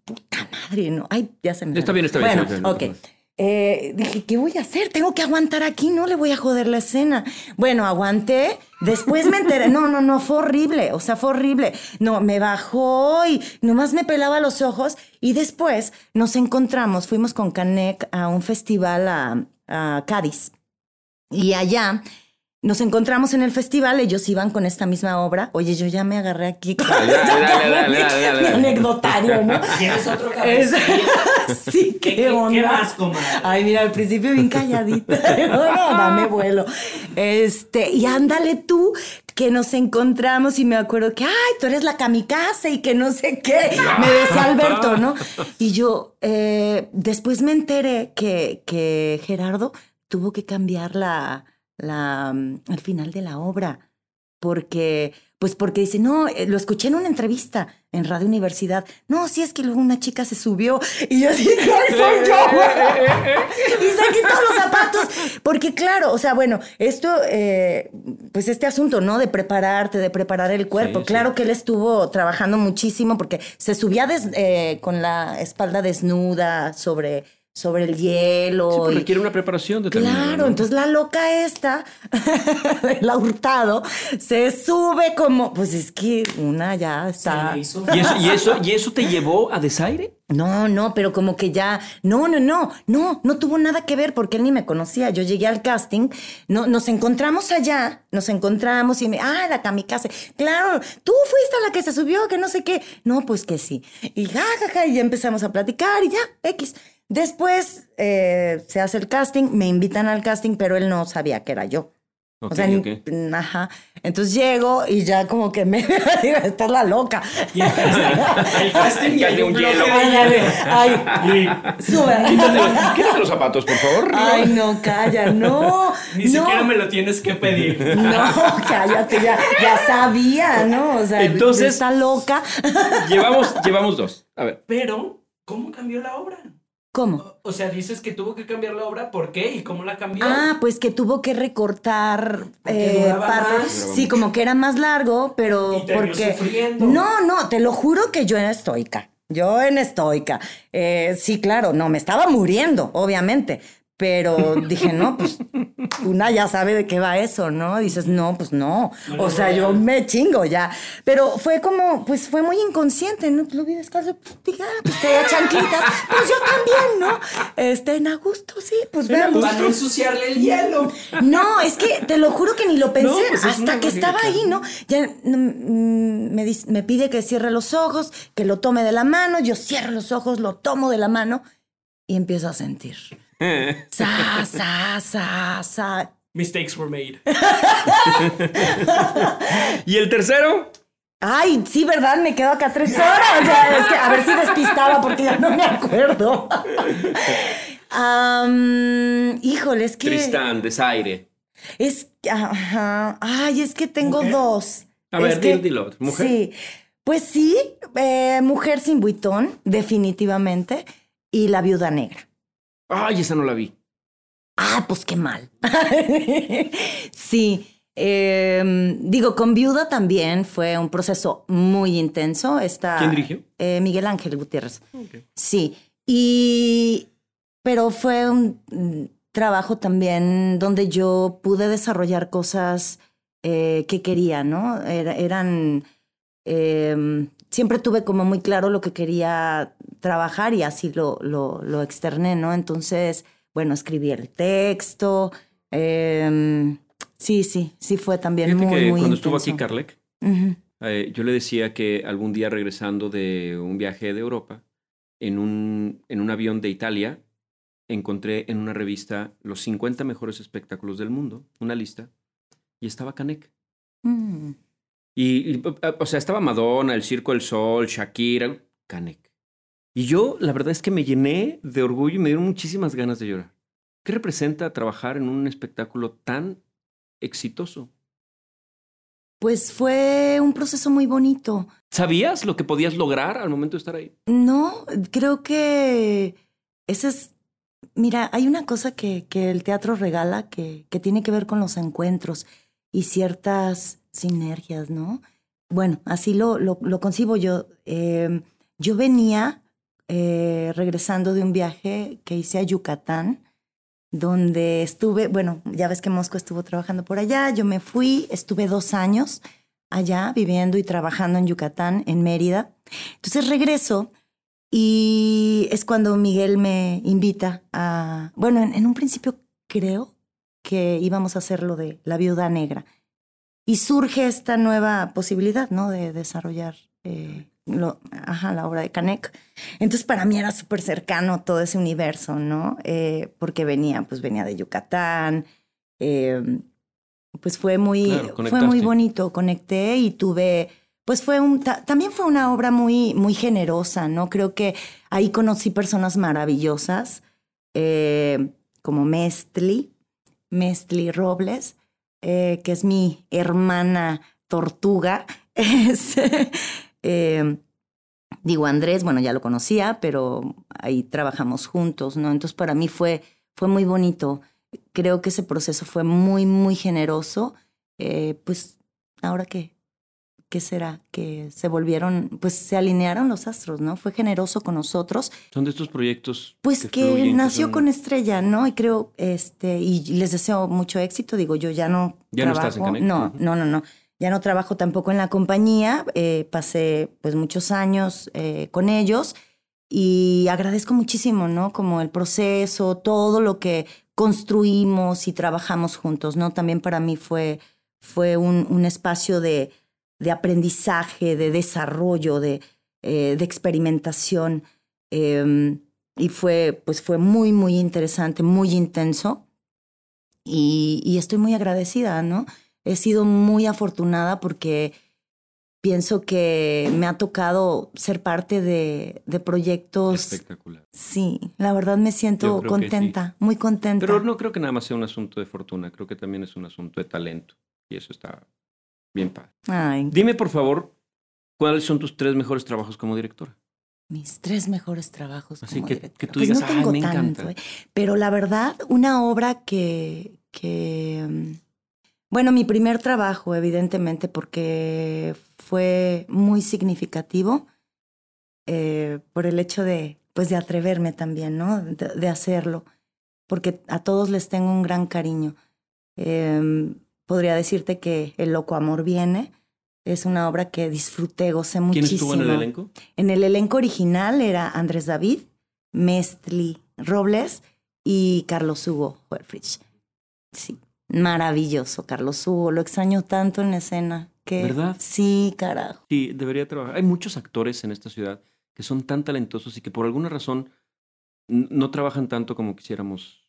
puta madre, no. Ay, ya se me. Está bien, está bien, Bueno, está bien, no ok. Eh, dije, ¿qué voy a hacer? Tengo que aguantar aquí, no le voy a joder la escena. Bueno, aguanté. Después me enteré, no, no, no, fue horrible, o sea, fue horrible. No, me bajó y nomás me pelaba los ojos y después nos encontramos, fuimos con Canek a un festival a, a Cádiz. Y allá nos encontramos en el festival, ellos iban con esta misma obra. Oye, yo ya me agarré aquí. Mi anecdotario, ¿no? ¿Quieres otro café? sí, qué, ¿Qué, qué, onda. qué más, comadre? Ay, mira, al principio bien calladita. No, no, dame vuelo. Este, y ándale tú, que nos encontramos y me acuerdo que, ay, tú eres la kamikaze y que no sé qué. Me decía Alberto, ¿no? Y yo, eh, después me enteré que, que Gerardo tuvo que cambiar la, la, mm, el final de la obra. Porque, pues porque dice, no, eh, lo escuché en una entrevista en Radio Universidad. No, sí es que luego una chica se subió y yo ¡ay, soy yo! y se quitó los zapatos. Porque claro, o sea, bueno, esto, eh, pues este asunto, ¿no? De prepararte, de preparar el cuerpo. Sí, sí. claro que él estuvo trabajando muchísimo porque se subía des- eh, con la espalda desnuda sobre, sobre el hielo. Sí, pues y- requiere una preparación determinada. Claro, ¿no? entonces la loca esta, la hurtado, se sube como, pues es que una ya está. hizo ¿Y eso, y, eso, ¿Y eso te llevó a desaire? No, no, pero como que ya, no, no, no, no, no tuvo nada que ver porque él ni me conocía. Yo llegué al casting, no, nos encontramos allá, nos encontramos y me, ah, la kamikaze. Claro, tú fuiste a la que se subió, que no sé qué. No, pues que sí. Y ja, ja, ja, y ya empezamos a platicar y ya, X. Después eh, se hace el casting, me invitan al casting, pero él no sabía que era yo. Ok, o sea, ni- ok. ajá. Entonces llego y ya como que me digo, esta es la loca. Y el casting, y Ya hay un hielo. ay, Y sube. Quítate, quítate los zapatos, por favor. Ay, no, calla, no. ni no, siquiera me lo tienes que pedir. No, cállate, ya, ya sabía, ¿no? O sea, Entonces- está loca. Llevamos, llevamos dos. A ver. Pero, ¿cómo cambió la obra? ¿Cómo? O sea, dices que tuvo que cambiar la obra, ¿por qué? ¿Y cómo la cambió? Ah, pues que tuvo que recortar eh, duraba parte- más. Sí, como que era más largo, pero Y te porque. sufriendo. No, no, te lo juro que yo en estoica. Yo en estoica. Eh, sí, claro, no, me estaba muriendo, obviamente. Pero dije, no, pues una ya sabe de qué va eso, ¿no? Dices, no, pues no. O sea, yo me chingo ya. Pero fue como, pues fue muy inconsciente, ¿no? Lo vi descalzo, pues dije, ah, pues traía chanclitas. Pues yo también, ¿no? Este, en Augusto, sí, pues veamos. Para no ensuciarle el hielo. No, es que te lo juro que ni lo pensé No, pues es hasta que estaba ahí, ¿no? Ya mm, me, dice- me pide que cierre los ojos, que lo tome de la mano, yo cierro los ojos, lo tomo de la mano y empiezo a sentir. Sa, sa, sa, sa. Mistakes were made. ¿Y el tercero? Ay, sí, ¿verdad? Me quedo acá tres horas. O sea, es que a ver si despistaba porque ya no me acuerdo. Am, híjole, es que. Tristán, desaire. Es. Ajá. Ay, es que tengo ¿Mujer? dos. A ver, que- dilo, dilo. ¿Mujer? Sí. Pues sí, eh, Mujer sin buitón, definitivamente, y La viuda negra. Ay, esa no la vi. Ah, pues qué mal. sí. eh, digo, con Viuda también fue un proceso muy intenso. Está, ¿Quién dirigió? eh, Miguel Ángel Gutiérrez. Sí. Y. Pero fue un trabajo también donde yo pude desarrollar cosas eh, que quería, ¿no? Era- eran. eh, siempre tuve como muy claro lo que quería trabajar y así lo, lo, lo externé, ¿no? Entonces, bueno, escribí el texto. eh, sí, sí, sí fue también Fíjate muy, que muy cuando estuvo aquí Carlec, eh, yo le decía que algún día regresando de un viaje de Europa, en un, en un avión de Italia, encontré en una revista los 50 mejores espectáculos del mundo, una lista, y estaba Canek. Mm. Y, y, o sea, estaba Madonna, el Circo del Sol, Shakira, Canek. Y yo, la verdad es que me llené de orgullo y me dieron muchísimas ganas de llorar. ¿Qué representa trabajar en un espectáculo tan exitoso? Pues fue un proceso muy bonito. ¿Sabías lo que podías lograr al momento de estar ahí? No, creo que ese es. Mira, hay una cosa que, que el teatro regala que, que tiene que ver con los encuentros y ciertas sinergias, ¿no? Bueno, así lo, lo, lo concibo yo. Eh, yo venía eh, regresando de un viaje que hice a Yucatán, donde estuve, bueno, ya ves que Mosco estuvo trabajando por allá, yo me fui, estuve dos años allá viviendo y trabajando en Yucatán, en Mérida. Entonces regreso y es cuando Miguel me invita a, bueno, en, en un principio creo que íbamos a hacer lo de la viuda negra. Y surge esta nueva posibilidad, ¿no? De desarrollar eh, lo, ajá, la obra de Canek. Entonces para mí era súper cercano todo ese universo, ¿no? Eh, porque venía, pues venía de Yucatán. eh, pues fue muy, Claro, fue muy bonito. Conecté y tuve, pues fue un, ta- también fue una obra muy, muy generosa, ¿no? Creo que ahí conocí personas maravillosas, eh, como Mestli, Mestli Robles, eh, que es mi hermana tortuga. Es, eh, digo, Andrés, bueno, ya lo conocía, pero ahí trabajamos juntos, ¿no? Entonces para mí fue, fue muy bonito. Creo que ese proceso fue muy, muy generoso. Eh, pues, ahora qué, ¿qué será? Que se volvieron, pues se alinearon los astros, ¿no? Fue generoso con nosotros. Son de estos proyectos. Pues que, fluyen, nació son- con Estrella, ¿no? Y creo, este, y les deseo mucho éxito. Digo, yo ya no Ya no trabajo. estás en Canek. No, no, no, no. Ya no trabajo tampoco en la compañía. eh, pasé pues muchos años eh, con ellos y agradezco muchísimo, ¿no? Como el proceso, todo lo que construimos y trabajamos juntos, ¿no? También para mí fue, fue un, un espacio de, de aprendizaje, de desarrollo, de, eh, de experimentación. eh, y fue, pues fue muy, muy interesante, muy intenso. Y, y estoy muy agradecida, ¿no? He sido muy afortunada porque pienso que me ha tocado ser parte de, de proyectos. Espectacular. Sí, la verdad me siento contenta, muy contenta. Pero no creo que nada más sea un asunto de fortuna, creo que también es un asunto de talento. Y eso está bien padre. Ay, Dime, por favor, ¿cuáles son tus tres mejores trabajos como directora? mis tres mejores trabajos. Así como que- directora. que tú Pues digas, no "Ay, tengo me tanto, encanta". ¿eh? Pero la verdad, una obra que, que. Bueno, mi primer trabajo, evidentemente, porque fue muy significativo eh, por el hecho de, pues, de atreverme también, ¿no? De, de hacerlo. Porque a todos les tengo un gran cariño. Eh, podría decirte que El Loco Amor Viene. Es una obra que disfruté, gocé ¿Quién muchísimo. estuvo en el elenco? En el elenco original era Andrés David, Mestli Robles y Carlos Hugo Huerfrich. Sí, maravilloso, Carlos Hugo. Lo extraño tanto en escena. Que, ¿Verdad? Sí, carajo. Sí, debería trabajar. Hay muchos actores en esta ciudad que son tan talentosos y que por alguna razón no trabajan tanto como quisiéramos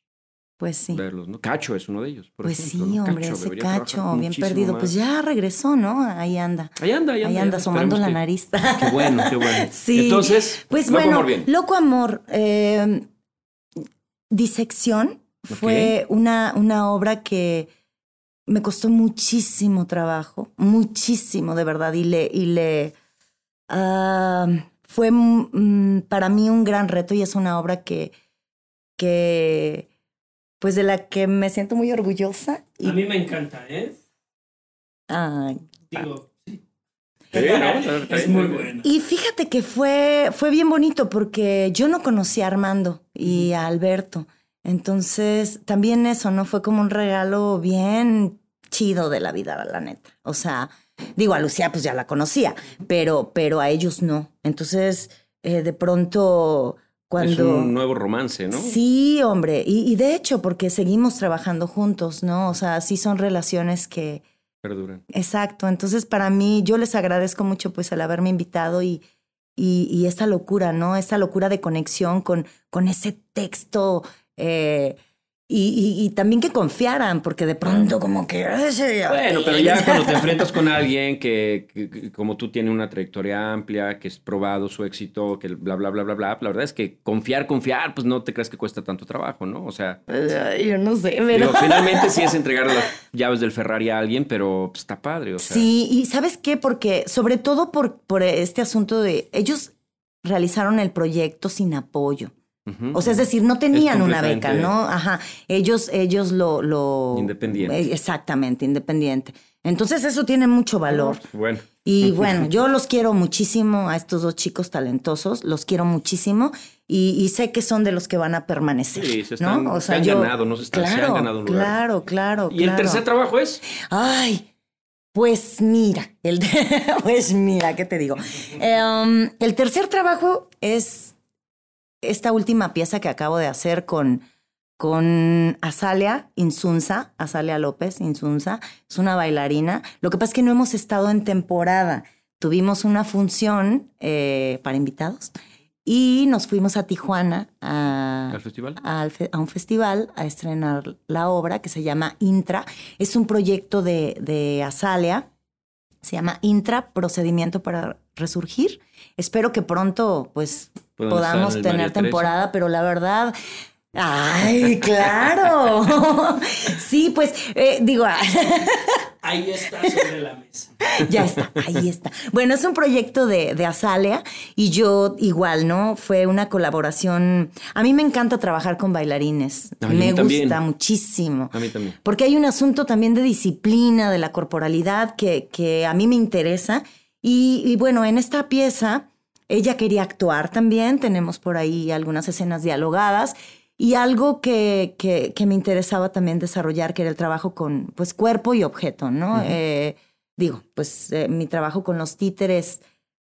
Pues sí. verlos, ¿no? Cacho es uno de ellos, por Pues ejemplo. sí, ¿no? hombre, Cacho ese cacho, bien perdido. más. Pues ya regresó, ¿no? Ahí anda. Ahí anda, ahí anda. Ahí anda asomando la que- nariz. Qué bueno, qué bueno. Sí. Entonces, Pues Loco bueno, Amor Viene. Loco Amor, eh, Disección fue una, una obra que me costó muchísimo trabajo, muchísimo de verdad, y le, y le, fue mm, para mí un gran reto y es una obra que, que, pues de la que me siento muy orgullosa. Y, A mí me encanta, ¿eh? Ay, Digo, sí. Sí, ¿no? Es muy bueno. Y fíjate que fue, fue bien bonito porque yo no conocía a Armando y a Alberto. Entonces, también eso, ¿no? Fue como un regalo bien chido de la vida, la neta. O sea, digo, a Lucía pues ya la conocía, pero, pero a ellos no. Entonces, eh, de pronto, cuando... Es un nuevo romance, ¿no? Sí, hombre. Y, y de hecho, porque seguimos trabajando juntos, ¿no? O sea, sí son relaciones que... Perduran. Exacto. Entonces, para mí, yo les agradezco mucho pues el haberme invitado y, y, y esta locura, ¿no? Esta locura de conexión con, con ese texto. eh, y, y- y también que confiaran, porque de pronto como que... Bueno, pero ya cuando te enfrentas con alguien que, que- que como tú tiene una trayectoria amplia, que es probado su éxito, que bla, bla, bla, bla, bla, la verdad es que confiar, confiar, pues no te crees que cuesta tanto trabajo, ¿no? O sea, Yo no sé, pero... digo, finalmente sí es entregar las llaves del Ferrari a alguien, pero pues, está padre, o sea. Sí, y ¿sabes qué? Porque sobre todo por, por este asunto de... Ellos realizaron el proyecto sin apoyo. O sea, es decir, no tenían una beca, ¿no? Ajá. Ellos, ellos lo, lo. Independiente. Eh, Exactamente, independiente. Entonces, eso tiene mucho valor. Bueno, Y bueno, yo los quiero muchísimo a estos dos chicos talentosos, los quiero muchísimo y, y sé que son de los que van a permanecer. Sí, se están- ¿no? se han ganado, ¿no? Se están- se han claro, ganado un lugar. Claro, claro. ¿y el claro. tercer trabajo es? Ay, pues mira, el pues mira, ¿qué te digo? Em, el tercer trabajo es esta última pieza que acabo de hacer con, con Azalia Insunza, Azalia López Insunza, es una bailarina. Lo que pasa es que no hemos estado en temporada. Tuvimos una función eh, para invitados y nos fuimos a Tijuana a, ¿Al festival? al fe- a un festival a estrenar la obra que se llama Intra. Es un proyecto de, de Azalea. Se llama Intra, Procedimiento para Resurgir. Espero que pronto, pues, podamos tener temporada, pero la verdad. ¡Ay, claro! sí, pues, eh, digo, Ahí está sobre la mesa. ya está, ahí está. Bueno, es un proyecto de, de Azalea y yo igual, ¿no? Fue una colaboración. A mí me encanta trabajar con bailarines. A mí me también. gusta muchísimo. A mí también. Porque hay un asunto también de disciplina, de la corporalidad, que, que a mí me interesa. Y, y bueno, en esta pieza, ella quería actuar también. Tenemos por ahí algunas escenas dialogadas. Y algo que, que, que me interesaba también desarrollar, que era el trabajo con pues, cuerpo y objeto, ¿no? Eh, digo, pues eh, mi trabajo con los títeres,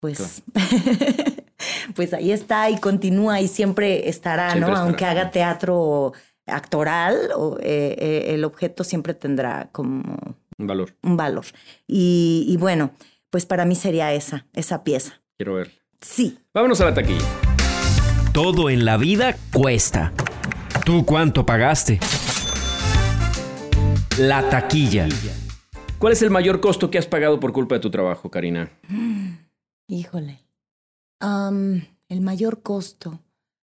pues, pues ahí está y continúa y siempre estará, Siempre ¿no? estará. Aunque haga teatro actoral, o, eh, eh, el objeto siempre tendrá como Un valor. un valor. Y, y bueno, pues para mí sería esa, esa pieza. Quiero ver. Sí. Vámonos a la taquilla. Todo en la vida cuesta. ¿Tú cuánto pagaste? La taquilla. ¿Cuál es el mayor costo que has pagado por culpa de tu trabajo, Karina? Híjole. Am, el mayor costo.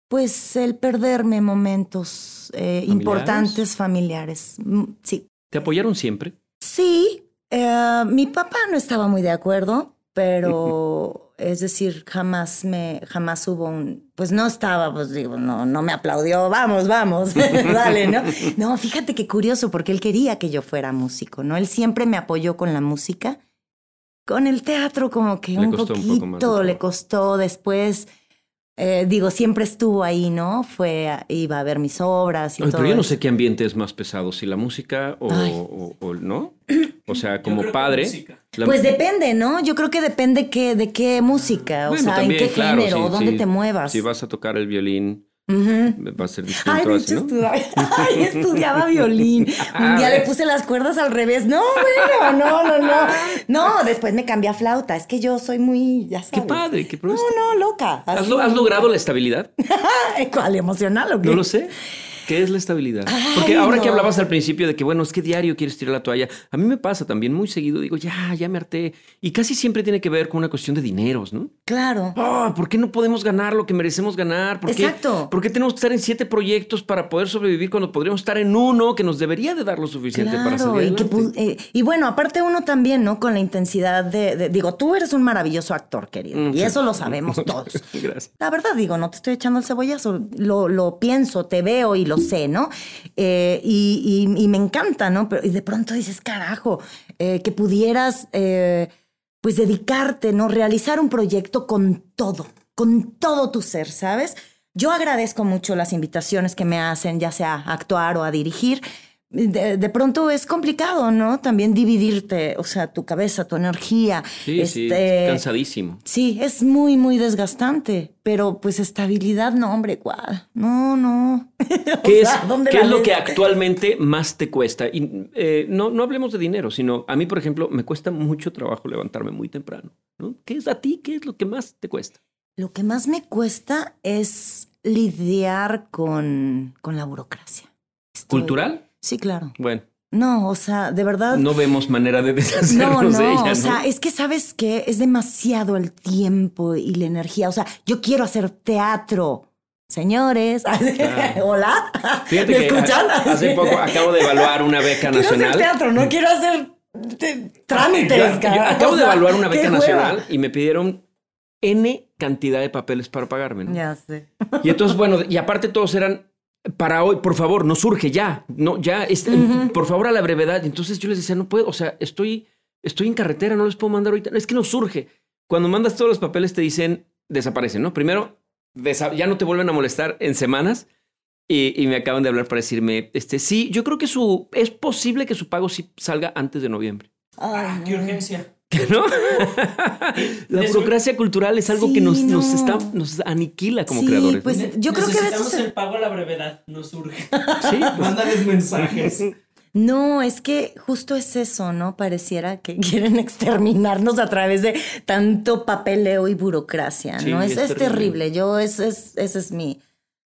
Pues el perderme momentos eh, importantes familiares. Mm, Sí. ¿Te apoyaron siempre? Sí, eh, mi papá no estaba muy de acuerdo, pero es decir, jamás me, jamás hubo un, pues no estaba, pues digo, no, no me aplaudió, vamos, vamos, dale, ¿no? No, fíjate qué curioso, porque él quería que yo fuera músico, ¿no? Él siempre me apoyó con la música, con el teatro como que Le un poquito poco más de le costó después. Eh, digo, siempre estuvo ahí, ¿no? Fue, a- iba a ver mis obras y Ay, todo. pero yo no sé qué ambiente es más pesado, si la música o, o- o- no. O sea, como que padre. la- Pues depende, ¿no? Yo creo que depende qué, de qué música, o sea, también, en qué claro, género, sí, o dónde sí. te muevas. Si vas a tocar el violín, Ujú. va a ser distinto Ay, de así, hecho ¿no? estudiaba, ay, estudiaba violín. Un día le puse las cuerdas al revés. No, bueno, no, no, no. No, después me cambié a flauta. Es que yo soy muy, ya sabes. Qué padre, qué No, no, loca. ¿Has, logrado la estabilidad? ¿Cuál emocional o qué? No lo sé. ¿Qué es la estabilidad? Ay, Porque ahora que hablabas al principio de que, bueno, es que diario quieres tirar la toalla, a mí me pasa también muy seguido, digo, ya, ya me harté. Y casi siempre tiene que ver con una cuestión de dineros, ¿no? Claro. Ah, ¿Por qué no podemos ganar lo que merecemos ganar? ¿Por qué, Exacto. ¿Por qué tenemos que estar en siete proyectos para poder sobrevivir cuando podríamos estar en uno que nos debería de dar lo suficiente para salir y, que adelante? eh, y bueno, aparte uno también, ¿no? Con la intensidad de, de- digo, tú eres un maravilloso actor, querido, Mm, y sí. eso lo sabemos todos. Gracias. La verdad, digo, no te estoy echando el cebollazo, lo, lo pienso, te veo y lo sé, ¿no? Eh, y, me encanta, ¿no? Pero y de pronto dices, carajo, eh, que pudieras, eh, pues, dedicarte, ¿no? Realizar un proyecto con todo, con todo tu ser, ¿sabes? Yo agradezco mucho las invitaciones que me hacen, ya sea a actuar o a dirigir. De, de pronto es complicado, ¿no? También dividirte, o sea, tu cabeza, tu energía. Sí, sí, este, cansadísimo. Sí, es muy, muy desgastante, pero pues estabilidad, no, hombre, ¿cuál? No, no. ¿Qué es, sea, ¿dónde qué es lo que actualmente más te cuesta? Y eh, no, no hablemos de dinero, sino a mí, por ejemplo, me cuesta mucho trabajo levantarme muy temprano. ¿no? ¿Qué es a ti? ¿Qué es lo que más te cuesta? Lo que más me cuesta es lidiar con, con la burocracia. Estoy- ¿Cultural? Sí, claro. Bueno, No, o sea, de verdad. no vemos manera de No, deshacernos no, de ella, ¿no? o sea, es que sabes que es demasiado el tiempo y la energía. O sea, yo quiero hacer teatro. Señores, hola, Fíjate ¿me que escuchan? ha- hace poco acabo de evaluar una beca Quiero hacer nacional. teatro, no quiero hacer te- trámites. Yo- yo acabo O de evaluar una beca nacional y me pidieron N cantidad de papeles para pagarme. ¿no? Ya sé. Y entonces, bueno, y aparte todos eran para hoy, por favor, no surge ya, no, ya, este, por favor a la brevedad. Entonces yo les decía, no puedo, o sea, estoy, estoy en carretera, no les puedo mandar ahorita. Es que no surge. Cuando mandas todos los papeles te dicen, desaparecen, ¿no? Primero, desa- ya no te vuelven a molestar en semanas. Y, y me acaban de hablar para decirme, este, sí, yo creo que su, es posible que su pago sí salga antes de noviembre. Ah, qué urgencia. ¿No? La burocracia cultural es algo Sí, que nos, nos, no. está, nos aniquila como Sí, creadores. pues, ¿no? yo creo que Necesitamos se- el pago a la brevedad, no surge. Sí, pues, Mándales mensajes. No, es que justo es eso, ¿no? Pareciera que quieren exterminarnos a través de tanto papeleo y burocracia, Sí, ¿no? Es, es es terrible. terrible. Yo, es, es, ese es mi.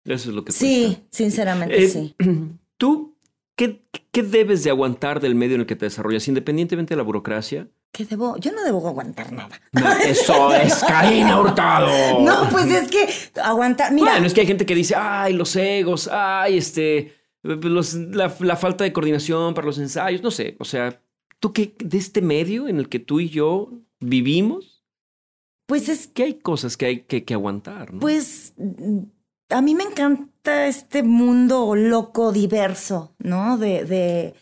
Eso es lo que Sí, cuesta. sinceramente, Eh, sí. ¿Tú qué, qué debes de aguantar del medio en el que te desarrollas, independientemente de la burocracia? ¿Qué debo? Yo no debo aguantar nada. Eso es Karina Hurtado. No, pues es que aguantar. Mira, Bueno, es que hay gente que dice, ay, los egos, ay, este, los- la, la falta de coordinación para los ensayos, no sé. O sea, ¿tú qué, de este medio en el que tú y yo vivimos, pues es que hay cosas que hay que, que aguantar, ¿no? Pues a mí me encanta este mundo loco, diverso, ¿no? De, de,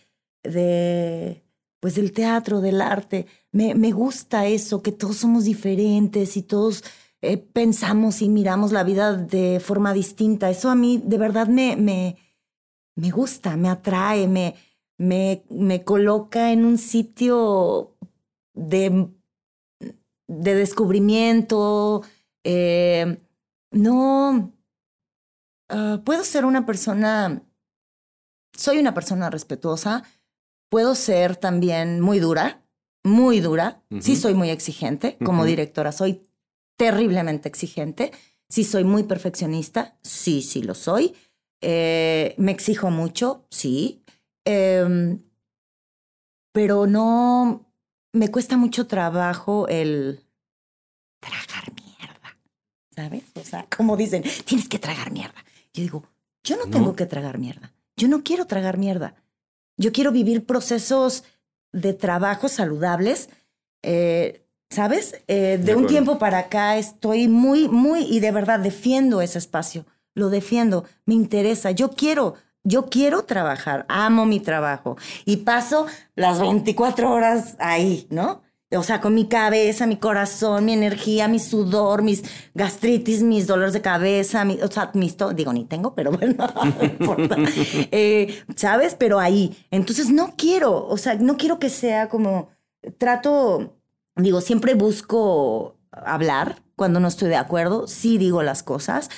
de pues del teatro, del arte. Me, me gusta eso, que todos somos diferentes y todos eh, pensamos y miramos la vida de forma distinta. Eso a mí de verdad me, me, me gusta, me atrae, me, me, me coloca en un sitio de, de descubrimiento. eh, no, ah, puedo ser una persona, soy una persona respetuosa, puedo ser también muy dura, muy dura, sí soy muy exigente, como directora soy terriblemente exigente, sí soy muy perfeccionista, sí, sí lo soy, Eh, me exijo mucho, sí, Em, pero no, me cuesta mucho trabajo el tragar mierda, ¿sabes? O sea, como dicen, tienes que tragar mierda. Yo digo, yo no, No. tengo que tragar mierda. Yo no quiero tragar mierda. Yo quiero vivir procesos de trabajo saludables. eh, ¿Sabes? Eh, de, un acuerdo. tiempo para acá estoy muy, muy, y de verdad defiendo ese espacio. Lo defiendo. Me interesa. Yo quiero, yo quiero trabajar. Amo mi trabajo. Y paso las 24 horas ahí, ¿no? O sea, con mi cabeza, mi corazón, mi energía, mi sudor, mis gastritis, mis dolores de cabeza, mi- o sea, mis digo, ni tengo, pero bueno, no importa. Eh, ¿Sabes? Pero ahí. Entonces no quiero, o sea, no quiero que sea como, trato, digo, siempre busco hablar cuando no estoy de acuerdo, sí digo las cosas.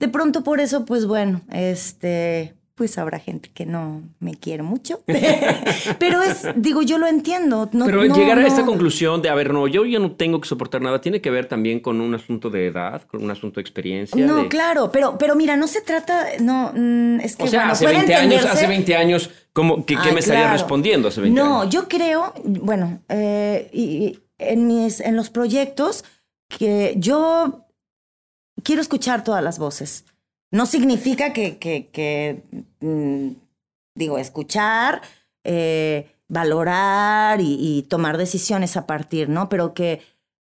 De pronto por eso, pues bueno, este, pues habrá gente que no me quiere mucho. Pero es, digo, yo lo entiendo. No, Pero no, llegar a no. esta conclusión de, a ver, no, yo ya no tengo que soportar nada, tiene que ver también con un asunto de edad, con un asunto de experiencia. No, de- claro, pero, pero mira, no se trata, no, mm, es que O sea, bueno, hace puede 20 años, hace 20 años, ¿cómo, ¿qué, me estaría respondiendo hace 20 no, años? yo creo, bueno, eh, y, y en, mis, en los proyectos que yo quiero escuchar todas las voces. No significa que, mm, digo, escuchar, eh, valorar y, y tomar decisiones a partir, ¿no? Pero que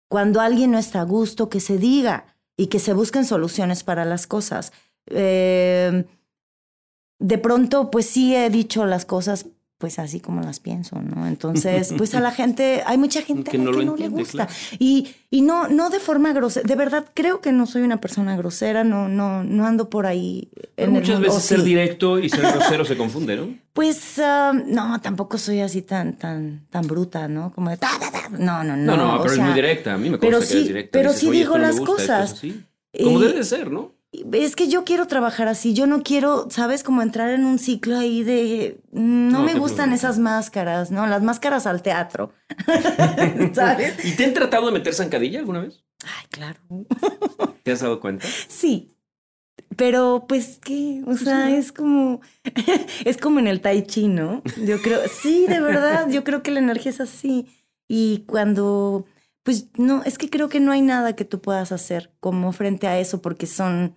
cuando alguien no está a gusto, que se diga y que se busquen soluciones para las cosas. Eh, de pronto, pues sí he dicho las cosas pues así como las pienso, ¿no? Entonces, pues a la gente, hay mucha gente Que a la no que le gusta. claro. Y, y no, no de forma grosera, de verdad creo que no soy una persona grosera, no, no, no ando por ahí. En el muchas veces o ser sí. directo y ser grosero se confunde, ¿no? Pues ah, no, tampoco soy así tan, tan, tan bruta, ¿no? Como de ta, ta, ta. No, no, No, no. no, pero sea, es muy directa. A mí me consta pero que sí- eres directa. pero Dices, sí "Oye, digo las cosas. así". Como debe de ser, ¿no? Es que yo quiero trabajar así, yo no quiero, ¿sabes? Como entrar en un ciclo ahí de... No, No, me gustan esas máscaras, ¿no? Las máscaras al teatro, ¿sabes? ¿Y te han tratado de meter zancadilla alguna vez? Ay, claro. ¿Te has dado cuenta? Sí, pero pues qué, o sea, es como, es como en el tai chi, ¿no? Yo creo, sí, de verdad, yo creo que la energía es así. Y cuando, pues no, es que creo que no hay nada que tú puedas hacer como frente a eso, porque son,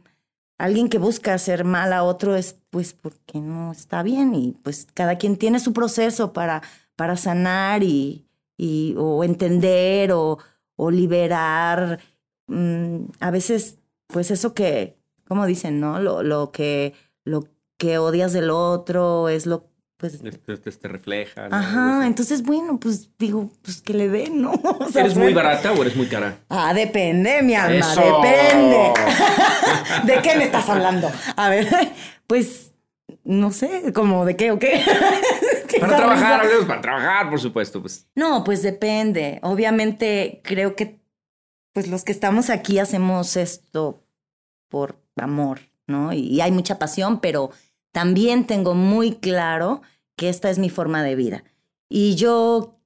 alguien que busca hacer mal a otro es pues porque no está bien y pues cada quien tiene su proceso para, para sanar y, y o entender o, o liberar. Mm, a veces, pues eso que, como dicen, ¿no? Lo, lo que, lo que odias del otro es lo, pues, Te, te- te refleja. ¿no? ajá, entonces, bueno, pues digo, pues que le den, ¿no? O sea, ¿Eres muy barata o eres muy cara? Ah, depende, mi alma, ¡Eso! depende. ¿De qué me estás hablando? A ver, pues, no sé, como de qué o qué. ¿Qué Para trabajar, hablemos para trabajar, por supuesto. Pues. No, pues depende. Obviamente creo que pues los que estamos aquí hacemos esto por amor, ¿no? Y, y hay mucha pasión, pero también tengo muy claro que esta es mi forma de vida. Y yo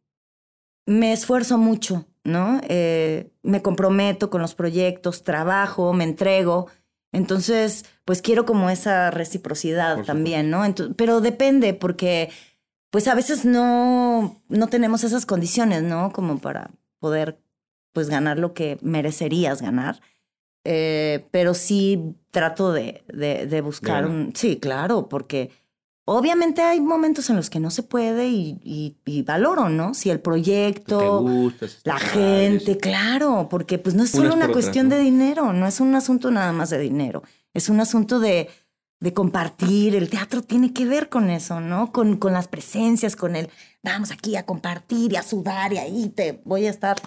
me esfuerzo mucho, ¿no? Eh, me comprometo con los proyectos, trabajo, me entrego. Entonces, pues quiero como esa reciprocidad también, ¿no? Pero depende, porque pues a veces no, no tenemos esas condiciones, ¿no? Como para poder pues ganar lo que merecerías ganar. Eh, pero sí trato de, de, de buscar un... Sí, claro, porque obviamente hay momentos en los que no se puede y, y, y valoro, ¿no? Si el proyecto, gusta, si la gente, claro, porque pues no es Unas solo una otras, cuestión ¿no? de dinero, no es un asunto nada más de dinero, es un asunto de, de compartir, el teatro tiene que ver con eso, ¿no? Con, con las presencias, con el, vamos aquí a compartir y a sudar y ahí te voy a estar,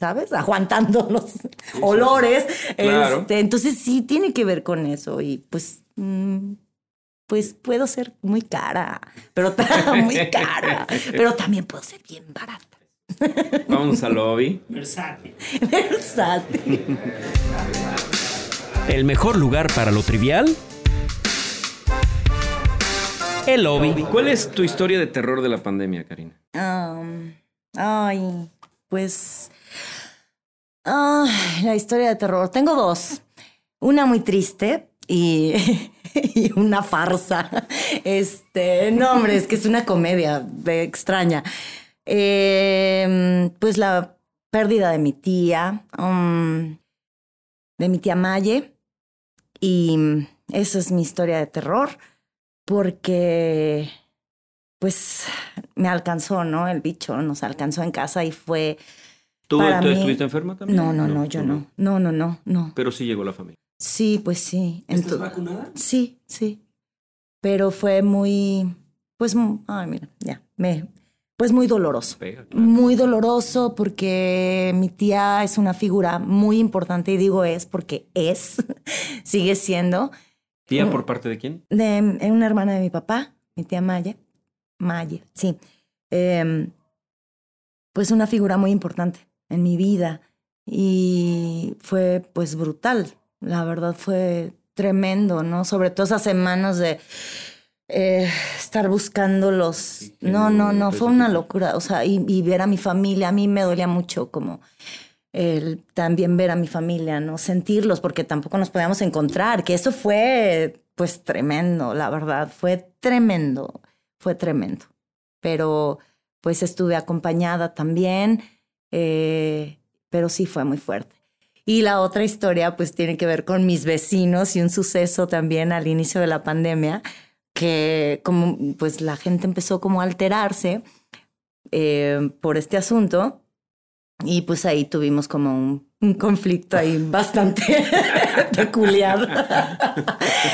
¿sabes? Aguantando los olores. Claro. Este, entonces sí tiene que ver con eso y pues... mm, pues puedo ser muy cara, pero muy cara, pero también puedo ser bien barata. Vamos al lobby. Versátil. Versátil. El mejor lugar para lo trivial. El lobby. ¿Cuál es tu historia de terror de la pandemia, Karina? Um, ay, pues. Ay, la historia de terror. Tengo dos. Una muy triste y, una farsa. Este, no, hombre, es que es una comedia extraña. Eh, pues la pérdida de mi tía, um, de mi tía Maye. Y esa es mi historia de terror, porque pues me alcanzó, ¿no? El bicho nos alcanzó en casa y fue... ¿Tú, Para tú mí- estuviste enferma también? No, no, no, yo tú no. No, no, no, no. Pero sí llegó la familia. Sí, pues sí. ¿Estás vacunada? sí, sí. Pero fue muy, pues, ay, mira, ya, me, pues muy doloroso. Pega, claro. Muy doloroso porque mi tía es una figura muy importante y digo es porque es, sigue siendo, ¿Tía Mm. por parte de quién? de es una hermana de mi papá, mi tía Maya, Maye, sí. Em, pues una figura muy importante en mi vida y fue pues brutal, la verdad fue tremendo, ¿no? Sobre todo esas semanas de eh, estar buscando los... Sí, que No, no, no, fue una locura. O sea, y, y ver a mi familia, a mí me dolía mucho como el también ver a mi familia, ¿no? Sentirlos, porque tampoco nos podíamos encontrar, que eso fue pues tremendo, la verdad, fue tremendo, fue tremendo. Pero pues estuve acompañada también, eh, pero sí fue muy fuerte. Y la otra historia pues tiene que ver con mis vecinos y un suceso también al inicio de la pandemia, que como pues la gente empezó como a alterarse eh, por este asunto y pues ahí tuvimos como un, un conflicto ahí bastante peculiar.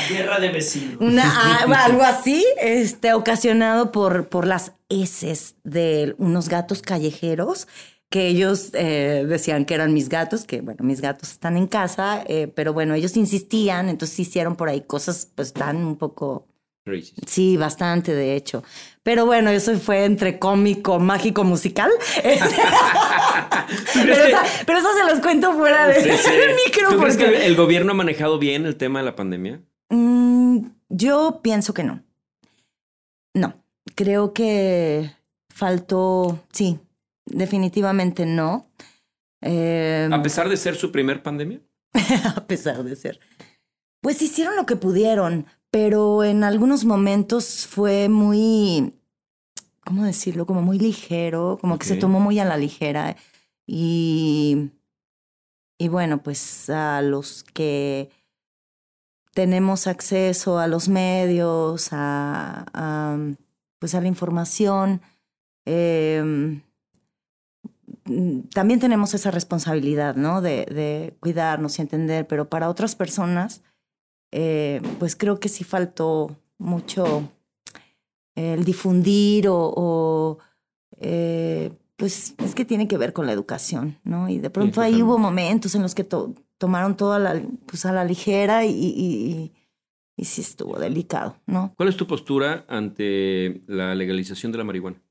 Guerra de vecinos. Una, ah, algo así, este, ocasionado por, por las heces de unos gatos callejeros que ellos eh, decían que eran mis gatos, que bueno, mis gatos están en casa, eh, pero bueno, ellos insistían, entonces hicieron por ahí cosas pues tan un poco, Crazy. sí, bastante de hecho. Pero bueno, eso fue entre cómico, mágico, musical. pero, esa- pero eso se los cuento fuera de Sí, sí. del micro. ¿Tú crees porque- que el gobierno ha manejado bien el tema de la pandemia? Mm, yo pienso que no. No, creo que faltó, sí, definitivamente no. Eh, A pesar de ser su primer pandemia. a pesar de ser. Pues hicieron lo que pudieron, pero en algunos momentos fue muy, ¿cómo decirlo? Como muy ligero, como que se tomó muy a la ligera. Y, y bueno, pues a los que tenemos acceso a los medios, a, a, pues a la información, eh, también tenemos esa responsabilidad, ¿no? De, de cuidarnos y entender, pero para otras personas, eh, pues creo que sí faltó mucho el difundir o, o, eh, pues es que tiene que ver con la educación, ¿no? Y de pronto ahí hubo momentos en los que to- tomaron todo a la, pues a la ligera y, y, y- y sí estuvo delicado, ¿no? ¿Cuál es tu postura ante la legalización de la marihuana?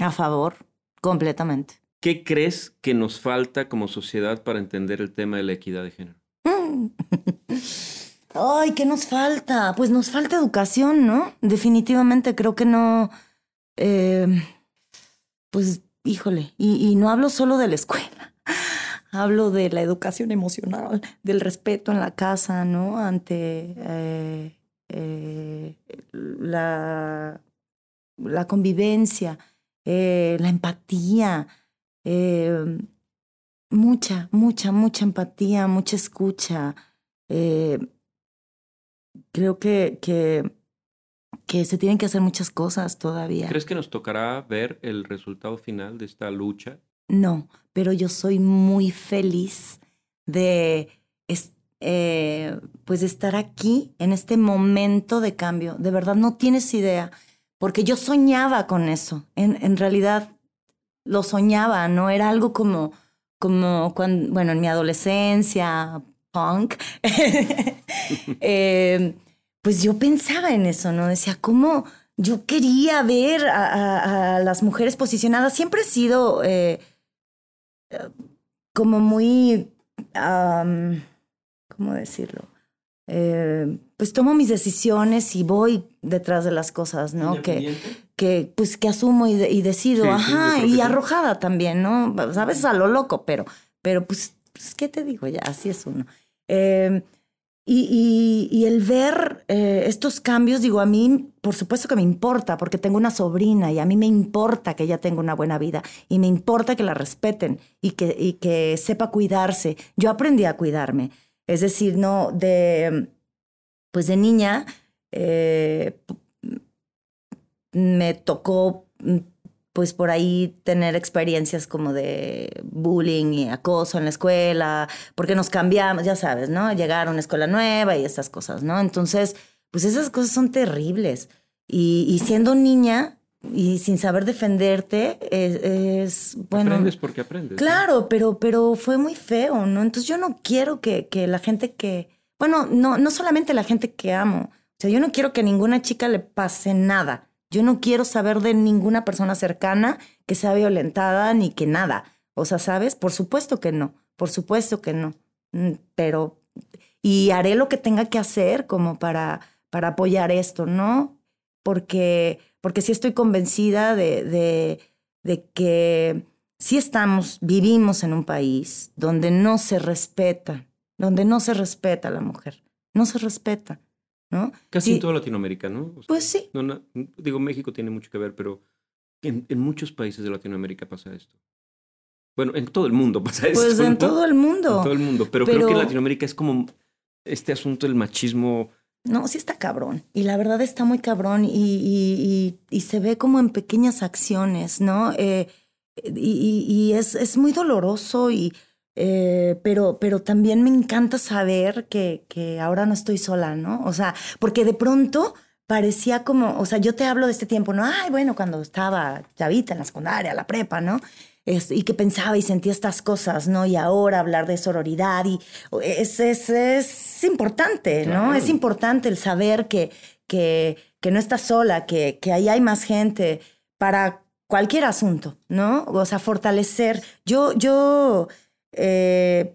A favor, completamente. ¿Qué crees que nos falta como sociedad para entender el tema de la equidad de género? Ay, ¿qué nos falta? Pues nos falta educación, ¿no? Definitivamente creo que no. eh, pues, híjole, y, no hablo solo de la escuela. Hablo de la educación emocional, del respeto en la casa, ¿no? Ante eh, eh, la, convivencia, la empatía. Eh, mucha, mucha, mucha empatía, mucha escucha. Eh, creo que, que, que se tienen que hacer muchas cosas todavía. ¿Crees que nos tocará ver el resultado final de esta lucha? No, pero yo soy muy feliz de es- eh, pues de estar aquí en este momento de cambio. De verdad, no tienes idea, porque yo soñaba con eso. En, en realidad lo soñaba, no era algo como, como cuando, bueno, en mi adolescencia, punk. eh, pues yo pensaba en eso, ¿no? Decía, ¿cómo? Yo quería ver a, las mujeres posicionadas. Siempre he sido eh, eh, como muy, ¿cómo decirlo? Eh, pues tomo mis decisiones y voy detrás de las cosas, ¿no? Que, que pues que asumo y, de- y decido, Sí, sí, ajá, que y sí. arrojada también, ¿no? Pues, a veces a lo loco, pero, pero pues, pues, ¿qué te digo? Ya, así es uno. Eh, y, y- y el ver eh, estos cambios, digo, a mí, por supuesto que me importa, porque tengo una sobrina y a mí me importa que ella tenga una buena vida y me importa que la respeten y que, y que sepa cuidarse. Yo aprendí a cuidarme. Es decir, no, de, pues de niña, eh, me tocó pues por ahí tener experiencias como de bullying y acoso en la escuela, porque nos cambiamos, ya sabes, ¿no? Llegar a una escuela nueva y estas cosas, ¿no? Entonces, pues esas cosas son terribles. Y siendo niña y sin saber defenderte, es, es, bueno... aprendes porque aprendes. ¿no? Claro, pero, pero fue muy feo, ¿no? Entonces yo no quiero que, que la gente que, bueno, no, no solamente la gente que amo, o sea, yo no quiero que a ninguna chica le pase nada. Yo no quiero saber de ninguna persona cercana que sea violentada ni que nada. O sea, ¿sabes? Por supuesto que no, por supuesto que no. Mm, Pero, y haré lo que tenga que hacer como para, para apoyar esto, ¿no? porque, porque sí estoy convencida de, de, de que sí estamos, vivimos en un país donde no se respeta, donde no se respeta a la mujer, no se respeta, ¿no? Casi Sí. en toda Latinoamérica, ¿no? O sea, Pues sí. no, no, digo, México tiene mucho que ver, pero en, en muchos países de Latinoamérica pasa esto. Bueno, en todo el mundo pasa esto. Pues en todo el mundo. En todo el mundo. Pero, creo que en Pero- Latinoamérica es como este asunto del machismo. No, sí está cabrón. Y la verdad está muy cabrón y, y- y- y se ve como en pequeñas acciones, ¿no? Eh, y es, es muy doloroso, y, eh, pero, pero también me encanta saber que, que ahora no estoy sola, ¿no? O sea, porque de pronto parecía como, o sea, yo te hablo de este tiempo, ¿no? Ay, bueno, cuando estaba chavita en la secundaria, la prepa, ¿no? Es- y que pensaba y sentía estas cosas, ¿no? Y ahora hablar de sororidad y es, es, es importante, ¿no? Claro. Es importante el saber que, que, que no estás sola, que, que ahí hay más gente para cualquier asunto, ¿no? O sea, fortalecer. Yo, yo, eh,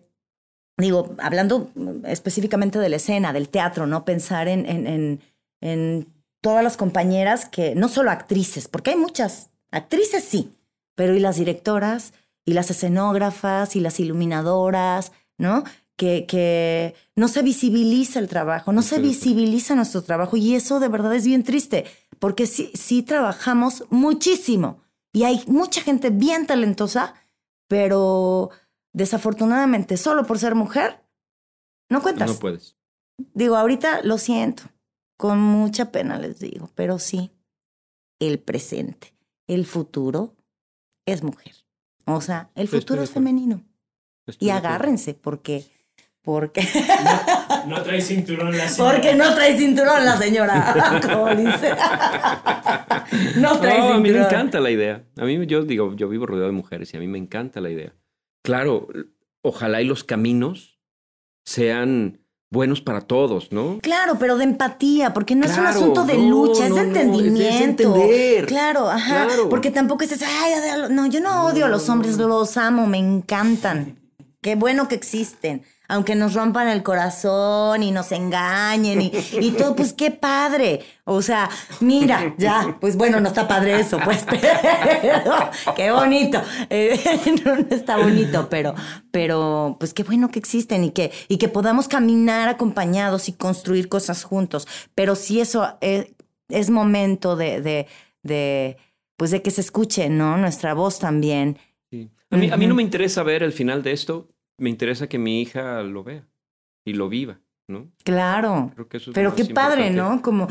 digo, hablando específicamente de la escena, del teatro, ¿no? Pensar en, en, en, en todas las compañeras que, no solo actrices, porque hay muchas actrices, sí, pero y las directoras, y las escenógrafas, y las iluminadoras, ¿no? Que, que no se visibiliza el trabajo, no se visibiliza nuestro trabajo, y eso de verdad es bien triste, porque sí, sí trabajamos muchísimo, y hay mucha gente bien talentosa, pero desafortunadamente, solo por ser mujer, no cuentas. No puedes. Digo, ahorita lo siento, con mucha pena les digo, pero sí, el presente, el futuro es mujer. O sea, el futuro es femenino. Y agárrense, porque, porque, No, no trae cinturón la señora. porque no trae cinturón la señora, como dice. No trae No, a mí me encanta la idea. A mí, yo digo, yo vivo rodeado de mujeres y a mí me encanta la idea. Claro, ojalá y los caminos sean buenos para todos, ¿no? Claro, pero de empatía, porque no es un asunto de no, lucha, es no, de no, es de entendimiento. entender. Claro, ajá. Claro. Porque tampoco es ay, odio a lo-". no, yo no odio a los hombres, los amo, me encantan. Qué bueno que existen. Aunque nos rompan el corazón y nos engañen y, y todo, pues qué padre. O sea, mira, ya, pues bueno, no está padre eso, pues, pero qué bonito. Eh, no, no está bonito, pero, pero pues qué bueno que existen y que, y que podamos caminar acompañados y construir cosas juntos. Pero sí eso es, es momento de, de, de, pues de que se escuche, ¿no? Nuestra voz también. Sí. A, mí, a mí no me interesa ver el final de esto, me interesa que mi hija lo vea y lo viva, ¿no? Claro. Creo que eso es lo Pero qué padre, importante. ¿no? Como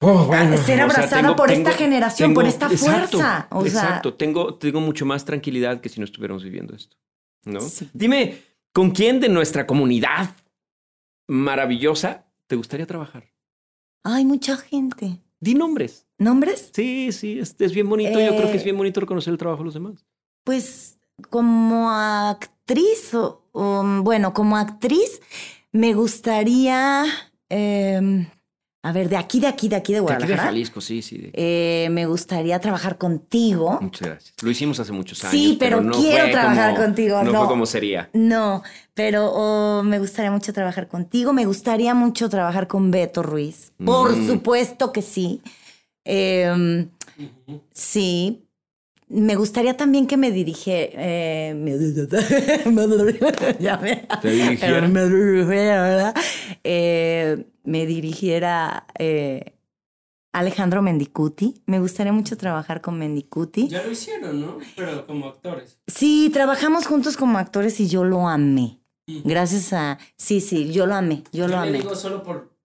Oh, bueno, ser o sea, abrazada tengo- por tengo- esta generación, por esta exacto, fuerza. O sea, exacto, tengo, tengo mucho más tranquilidad que si no estuviéramos viviendo esto, ¿no? Sí. Dime, ¿con quién de nuestra comunidad maravillosa te gustaría trabajar? hay mucha gente. Di nombres. ¿Nombres? Sí, sí, es, es bien bonito. Yo creo que es Eh, bien bonito reconocer el trabajo de los demás. Pues como actriz, o, o, bueno, como actriz, me gustaría, eh, a ver, de aquí, de aquí, de aquí de De aquí de Guadalajara. Jalisco, sí, sí. de- eh, me gustaría trabajar contigo. Muchas gracias. Lo hicimos hace muchos años. Sí, pero no quiero trabajar como- contigo, No, no. fue como sería. No, pero oh, me gustaría mucho trabajar contigo. Me gustaría mucho trabajar con Beto Ruiz. Por Mm. supuesto que sí. Eh, Ujú. sí. Me gustaría también que me dirige. eh, me, ya me- ¿Te dirigiera? me. Eh, me dirigiera eh, Alejandro Mendicuti. Me gustaría mucho trabajar con Mendicuti. Ya lo hicieron, ¿no? Pero como actores. Sí, trabajamos juntos como actores y yo lo amé. Gracias a. Sí, sí, yo lo amé. Yo, lo le amé. digo solo por.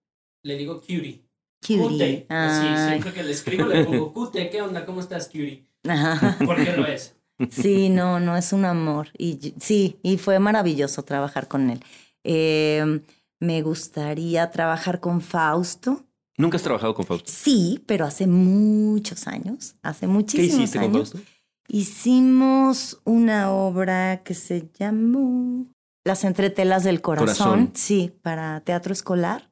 Le digo cutie. Cutie. Cute. Así, Ay. siempre que le escribo le pongo cute. ¿Qué onda? ¿Cómo estás, cutie? Ajá. Porque lo es. Sí, no, no es un amor. Y sí, y fue maravilloso trabajar con él. Eh, me gustaría trabajar con Fausto. ¿Nunca has trabajado con Fausto? Sí, pero hace muchos años. Hace ¿Qué muchísimos hiciste con años. Fausto? Hicimos una obra que se llamó Las entretelas del corazón. Corazón. Sí, para teatro escolar.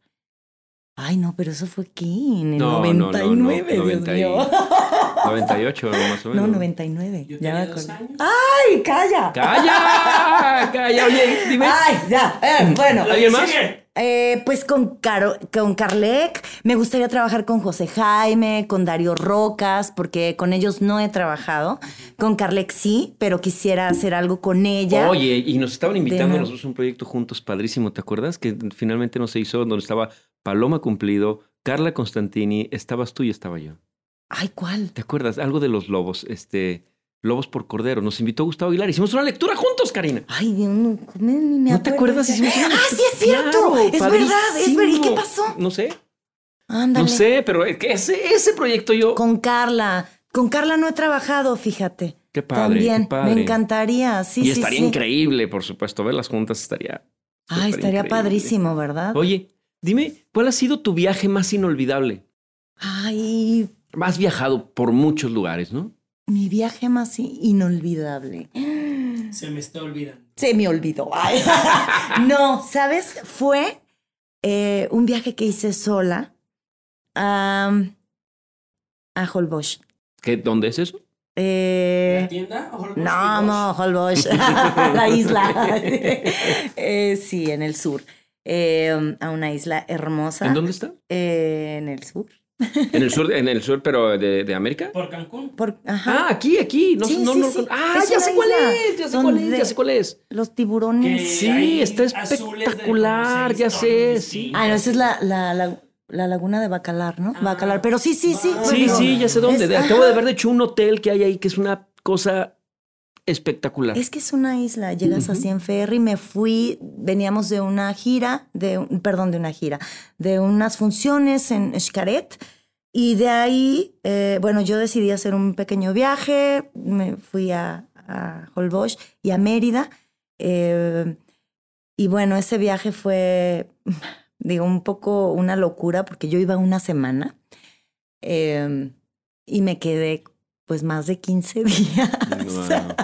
Ay, no, pero eso fue aquí, en el No, no, no, no, 99, Dios 90 y- mío. 98 más o menos. No, 99. Yo ya me tenía dos acordé. años. ¡Ay, calla! ¡Calla! ¡Calla! Oye, dime. ¡Ay, ya! eh, bueno. ¿Alguien más? Eh, pues con, Caro, con Carlec, me gustaría trabajar con José Jaime, con Darío Rocas, porque con ellos no he trabajado. Con Carlec sí, pero quisiera hacer algo con ella. Oye, y nos estaban invitando a nosotros un proyecto juntos padrísimo, ¿te acuerdas? Que finalmente no se hizo, donde estaba Paloma Cumplido, Carla Constantini, estabas tú y estaba yo. Ay, ¿cuál? ¿Te acuerdas? Algo de los lobos, este, Lobos por Cordero. Nos invitó Gustavo Aguilar. Hicimos una lectura juntos, Karina. Ay, Dios, no, ni me ¿No te acuerdas? Hicimos una Ah, sí, es cierto. Claro, es verdad, es verdad. ¿Y qué pasó? No sé, Ándale. no sé, pero ese, ese proyecto yo... Con Carla. Con Carla no he trabajado, fíjate. Qué padre, También, qué padre. me encantaría. Sí, y estaría sí. increíble, por supuesto. Verlas juntas estaría... Ay, súper estaría increíble. padrísimo, ¿verdad? Oye, dime, ¿cuál ha sido tu viaje más inolvidable? Ay, Has viajado por muchos lugares, ¿no? mi viaje más inolvidable. Se me está olvidando. Se me olvidó. Ay. no, ¿sabes? Fue eh, un viaje que hice sola a, a Holbox. ¿Qué, ¿Dónde es eso? Eh, ¿La tienda? no, no, Holbox, la isla. Eh, sí, en el sur. Eh, a una isla hermosa. ¿En dónde está? Eh, en el sur. En el sur, en el sur, pero de, de América. Por Cancún. Por, ajá. Ah, aquí, aquí. No, Sí, no, sí, no. sí. Ah, Es ya sé cuál es, ya sé cuál es, ya sé cuál es. Los tiburones. Que Sí, está espectacular, ya sé, sí. Ah, no, esa es la, la, la, la laguna de Bacalar, ¿no? Ah. Bacalar. Pero sí, sí, sí. Sí, bueno, sí, ya sé dónde. es- Acabo de ver, de hecho, un hotel que hay ahí que es una cosa espectacular. Es que es una isla, llegas así en ferry, me fui, veníamos de una gira, de perdón, de una gira, de unas funciones en Xcaret y de ahí, eh, bueno, yo decidí hacer un pequeño viaje, me fui a, a Holbox y a Mérida eh, y bueno, ese viaje fue, digo, un poco una locura porque yo iba una semana eh, y me quedé pues más de 15 días. Wow.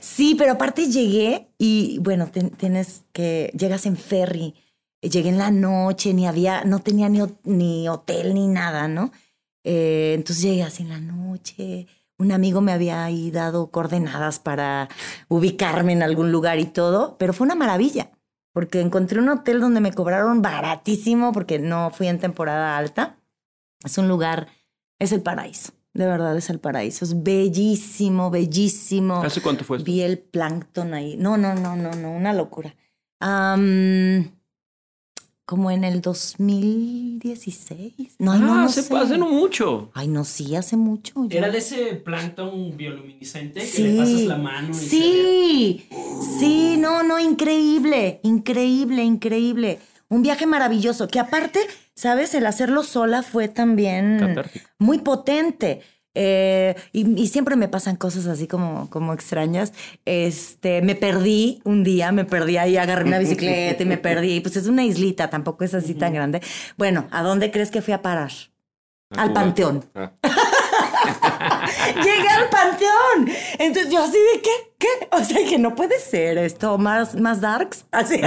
Sí, pero aparte llegué y bueno, tienes que, llegas en ferry, llegué en la noche, ni había, no tenía ni hotel ni nada, ¿no? Eh, entonces llegué así en la noche, un amigo me había ahí dado coordenadas para ubicarme en algún lugar y todo, pero fue una maravilla, porque encontré un hotel donde me cobraron baratísimo porque no fui en temporada alta. Es un lugar, es el paraíso, de verdad es el paraíso, es bellísimo, bellísimo. ¿Hace cuánto fue esto? Vi el plancton ahí. No, no, no, no, no, una locura. Como en el 2016. No, no, ah, no hace, sé. hace no mucho. Ay, no, sí, hace mucho. yo- Era de ese plancton bioluminiscente que Sí. le pasas la mano y se. Sí, sí, no, no, increíble, increíble, increíble. Un viaje maravilloso, que aparte, ¿sabes? El hacerlo sola fue también Catártico. muy potente. Eh, y, y siempre me pasan cosas así como, como extrañas. Este, me perdí un día, me perdí ahí, agarré una bicicleta y me perdí. Pues es una islita, tampoco es así tan grande. Bueno, ¿a dónde crees que fui a parar? A Al Cuba. panteón. Ah. Llegué al panteón. Entonces yo así de qué, qué, o sea que no puede ser esto más, más darks. Así.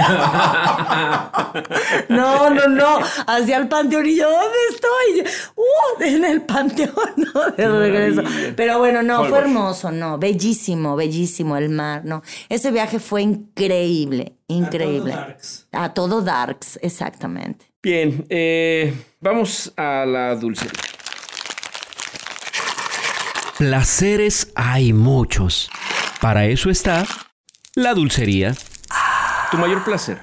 No, no, no. Hacia el panteón y yo, ¿dónde estoy? Uh, en el panteón, ¿no? De regreso. Pero bueno, no, fue hermoso, no. Bellísimo, bellísimo el mar, no. Ese viaje fue increíble, increíble. A todo darks. A todo darks, exactamente. Bien, eh, vamos a la dulcería. Placeres hay muchos. Para eso está la dulcería. Tu mayor placer.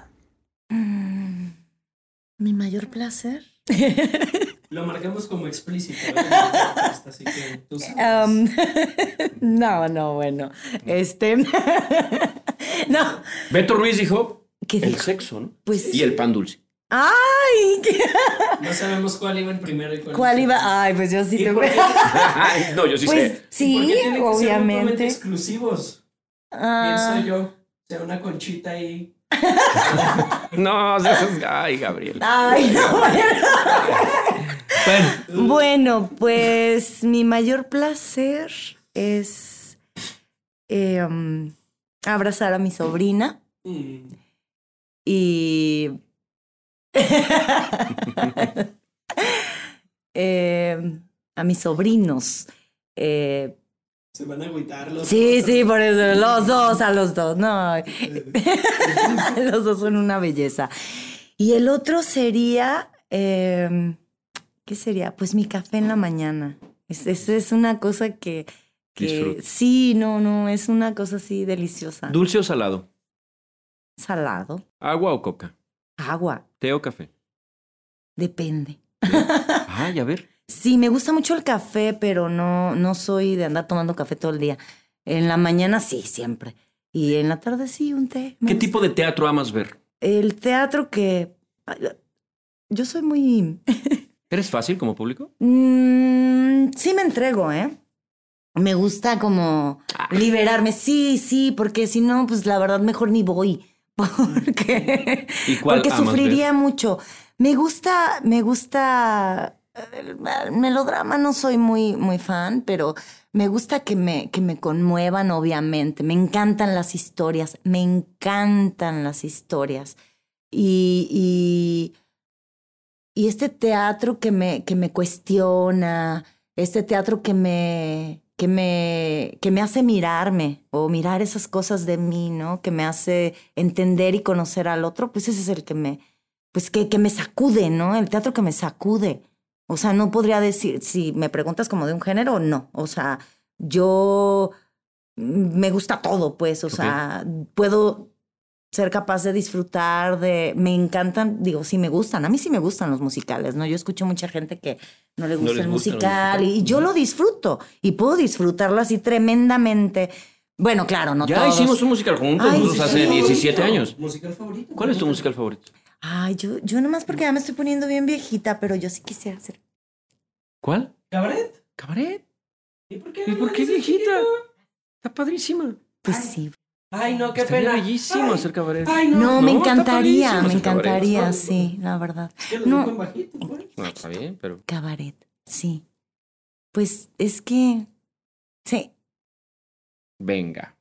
Mi mayor placer. Lo marcamos como explícito. Así que tú sabes. Um, no, no, bueno. Este. no. Beto Ruiz dijo ¿Qué el dijo? sexo, ¿no? Pues- Y el pan dulce. ¡Ay! ¿qué- No sabemos cuál iba en primero y cuál, ¿Cuál iba? Ay, pues yo sí ¿Y te qué- Ay, no, yo sí Pues sé. ¿Y por sí, qué tienen que ser mutuamente obviamente. exclusivos. Ah, Pienso yo. O sea, una conchita ahí. No, eso es- ay, Gabriel. Ay, no, bueno. Bueno, Bueno, pues mi mayor placer es eh, um, abrazar a mi sobrina Mm. y eh, a mis sobrinos. Eh, Se van a agüitar los sí, otros. sí, por eso, los dos, a los dos, no. los dos son una belleza. Y el otro sería, em, ¿qué sería? Pues mi café en la mañana. Es, es, es una cosa que, que sí, no, no, es una cosa así deliciosa. ¿Dulce o salado? Salado, ¿Agua o coca? agua, ¿Té o café? depende. Ay, a ver. Sí, me gusta mucho el café, pero no, no soy de andar tomando café todo el día. En la mañana sí, siempre. Y en la tarde sí, un té. ¿Qué gusta. tipo de teatro amas ver? El teatro que... Yo soy muy... ¿Eres fácil como público? Mm, sí me entrego, ¿eh? Me gusta como Ah. liberarme. Sí, sí, porque si no, pues la verdad mejor ni voy. Porque, ¿Y cuál porque sufriría mucho. Me gusta, me gusta el, el melodrama, no soy muy, muy fan, pero me gusta que me, que me conmuevan, obviamente. Me encantan las historias, me encantan las historias. Y, y, y este teatro que me, que me cuestiona, este teatro que me, que, me, que me hace mirarme o mirar esas cosas de mí, ¿no? Que me hace entender y conocer al otro, pues ese es el que me, pues que, que me sacude, ¿no? El teatro que me sacude. O sea, no podría decir, si me preguntas como de un género, no. O sea, yo mm, me gusta todo, pues, o sea, puedo ser capaz de disfrutar de, me encantan, digo, sí me gustan, a mí sí me gustan los musicales, ¿no? Yo escucho mucha gente que no le gusta el musical y, yo lo disfruto y puedo disfrutarlo así tremendamente. Bueno, claro, no ya todos. hicimos un musical juntos Ay, nosotros sí. hace 17 años. ¿Musical favorito? ¿Cuál es tu musical favorito? Ay, yo, yo nomás porque ya me estoy poniendo bien viejita, pero yo sí quisiera hacer. ¿Cuál? ¿Cabaret? ¿Cabaret? ¿Y por qué? ¿Y no por lo qué dices, viejita? chiquito? Está padrísima. Pues Ay. sí. Ay, no, qué Estaría pena. bellísimo Ay, hacer cabaret. Ay, No, no. me no, encantaría, me cabaret. encantaría, sí, la verdad. Que lo No. bajito, pues. No, está bien, pero... Cabaret, sí. Pues es que. Sí. Venga.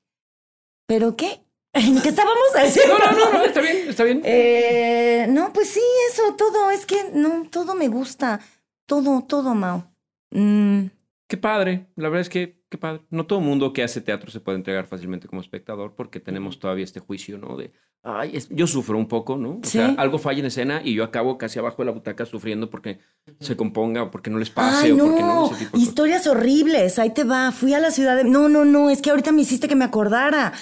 ¿Pero qué? ¿En qué estábamos haciendo? No, no, no, no, está bien, está bien. Eh, no, pues sí, eso, todo. Es que no, todo me gusta. Todo, todo, Mao. Mm, Qué padre. La verdad es que, qué padre. No todo mundo que hace teatro se puede entregar fácilmente como espectador porque tenemos todavía este juicio, ¿no? De, ay, es- yo sufro un poco, ¿no? O Sí. sea, algo falla en escena y yo acabo casi abajo de la butaca sufriendo porque se componga o porque no les pase Ay, o porque no, no, ese tipo de cosas. historias horribles, ahí te va, fui a la ciudad de... No, no, no, es que ahorita me hiciste que me acordara.